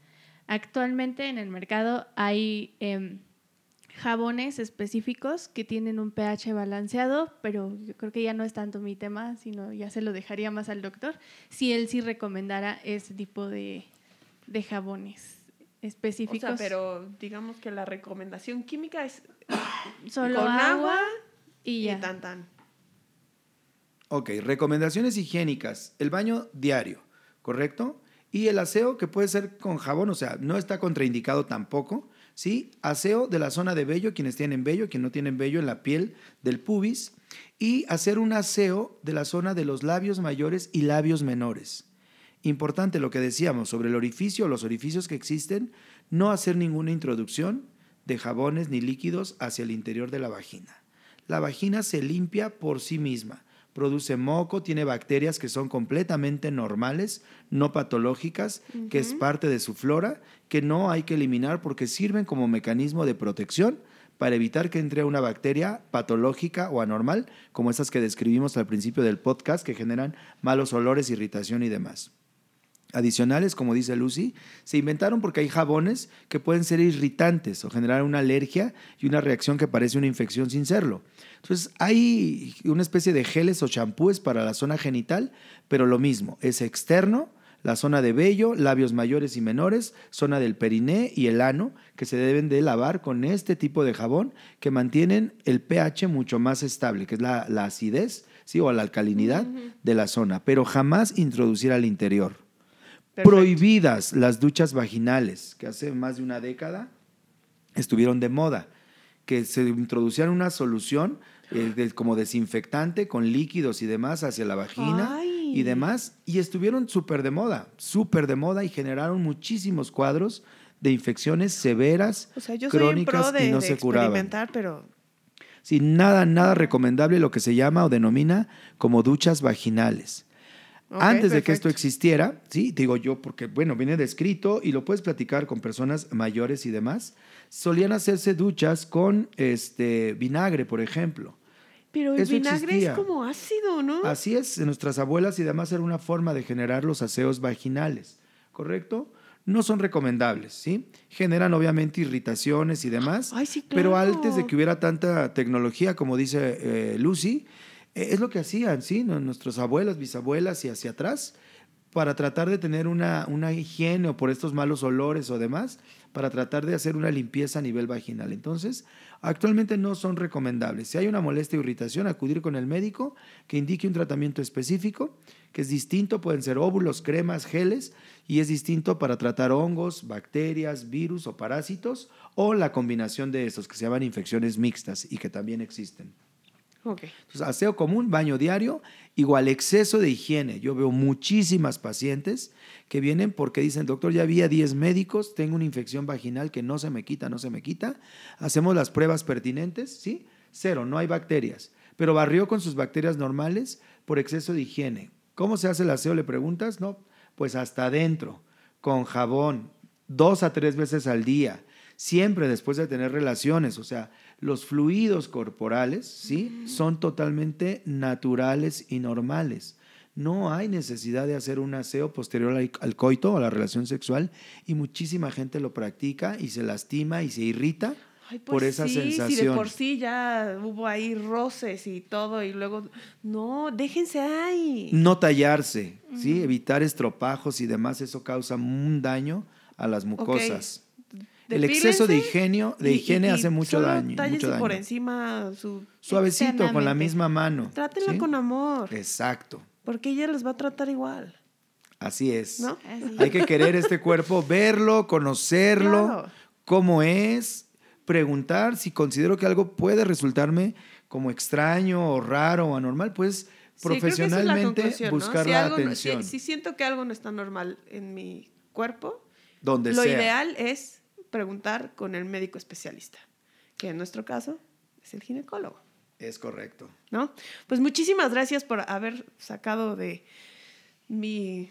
Actualmente en el mercado hay em, jabones específicos que tienen un pH balanceado, pero yo creo que ya no es tanto mi tema, sino ya se lo dejaría más al doctor, si él sí recomendara ese tipo de, de jabones O específicos. sea, pero digamos que la recomendación química es Solo con agua agua y y ya. tan tan. Ok, recomendaciones higiénicas. El baño diario, ¿correcto? Y el aseo que puede ser con jabón, o sea, no está contraindicado tampoco, ¿sí? Aseo de la zona de vello, quienes tienen vello, quienes no tienen vello en la piel del pubis. Y hacer un aseo de la zona de los labios mayores y labios menores. Importante lo que decíamos sobre el orificio o los orificios que existen, no hacer ninguna introducción de jabones ni líquidos hacia el interior de la vagina. La vagina se limpia por sí misma, produce moco, tiene bacterias que son completamente normales, no patológicas, que es parte de su flora, que no hay que eliminar porque sirven como mecanismo de protección para evitar que entre una bacteria patológica o anormal, como esas que describimos al principio del podcast, que generan malos olores, irritación y demás adicionales, como dice Lucy, se inventaron porque hay jabones que pueden ser irritantes o generar una alergia y una reacción que parece una infección sin serlo. Entonces, hay una especie de geles o champúes para la zona genital, pero lo mismo, es externo, la zona de vello, labios mayores y menores, zona del periné y el ano, que se deben de lavar con este tipo de jabón que mantienen el pH mucho más estable, que es la, la acidez ¿sí? o la alcalinidad de la zona, pero jamás introducir al interior. Perfecto. Prohibidas las duchas vaginales, que hace más de una década estuvieron de moda, que se introducían una solución eh, de- como desinfectante con líquidos y demás hacia la vagina Ay. y demás, y estuvieron súper de moda, súper de moda y generaron muchísimos cuadros de infecciones severas, O sea, yo soy en crónicas de, y no de se curaban. pero Sí, nada, nada recomendable lo que se llama o denomina como duchas vaginales. Antes de que esto existiera, sí, digo yo, porque bueno, viene descrito y lo puedes platicar con personas mayores y demás, solían hacerse duchas con este vinagre, por ejemplo. Pero el Eso vinagre existía. es como ácido, ¿no? Así es, nuestras abuelas y demás era una forma de generar los aseos vaginales, ¿correcto? No son recomendables, ¿sí? Generan obviamente irritaciones y demás, Ay, sí, pero claro. antes de que hubiera tanta tecnología, como dice eh, Lucy, es lo que hacían, ¿sí? Nu- Nuestros abuelas, bisabuelas y hacia atrás, para tratar de tener una, una higiene o por estos malos olores o demás, para tratar de hacer una limpieza a nivel vaginal. Entonces, actualmente no son recomendables. Si hay una molestia o irritación, acudir con el médico que indique un tratamiento específico, que es distinto, pueden ser óvulos, cremas, geles, y es distinto para tratar hongos, bacterias, virus o parásitos, o la combinación de estos que se llaman infecciones mixtas y que también existen. Ok. Entonces, aseo común, baño diario, igual exceso de higiene. Yo veo muchísimas pacientes que vienen porque dicen, doctor, ya había 10 médicos, tengo una infección vaginal que no se me quita, no se me quita. Hacemos las pruebas pertinentes, ¿sí? Cero, no hay bacterias. Pero barrió con sus bacterias normales por exceso de higiene. ¿Cómo se hace el aseo? Le preguntas, no, pues hasta adentro, con jabón, dos a tres veces al día, siempre después de tener relaciones. O sea, los fluidos corporales, ¿sí? Son totalmente naturales y normales. No hay necesidad de hacer un aseo posterior al, coito o a la relación sexual y muchísima gente lo practica y se lastima y se irrita Ay, por pues esa sí, Si de sensación. por sí ya hubo ahí roces y todo, y luego, no, déjense ahí. No tallarse, ¿sí? Evitar estropajos y demás, eso causa un daño a las mucosas. El exceso de higiene, de y- higiene y- y hace mucho solo daño. Mucho por daño. encima su... Suavecito, con la misma mano. Trátenla ¿sí? con amor, Exacto, porque ella los va a tratar igual, así es. ¿no? Así. Hay que querer este cuerpo, verlo, conocerlo, Claro. cómo es, preguntar si considero que algo puede resultarme como extraño o raro o anormal, pues Sí, es la profesionalmente buscar Si la algo no- si- atención, si, siento que algo no está normal en mi cuerpo, donde lo sea. ideal es preguntar con el médico especialista, que en nuestro caso es el ginecólogo. Es correcto. ¿no? Pues muchísimas gracias por haber sacado de mi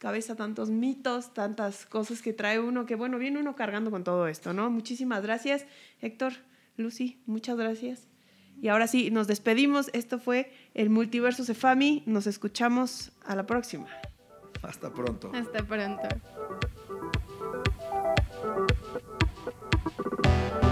cabeza tantos mitos, tantas cosas que trae uno, que bueno, viene uno cargando con todo esto, ¿no? Muchísimas gracias, Héctor, Lucy, muchas gracias. Y ahora sí, nos despedimos. Esto fue el Multiverso Cefami. Nos escuchamos a la próxima. Hasta pronto. Hasta pronto. Thank you.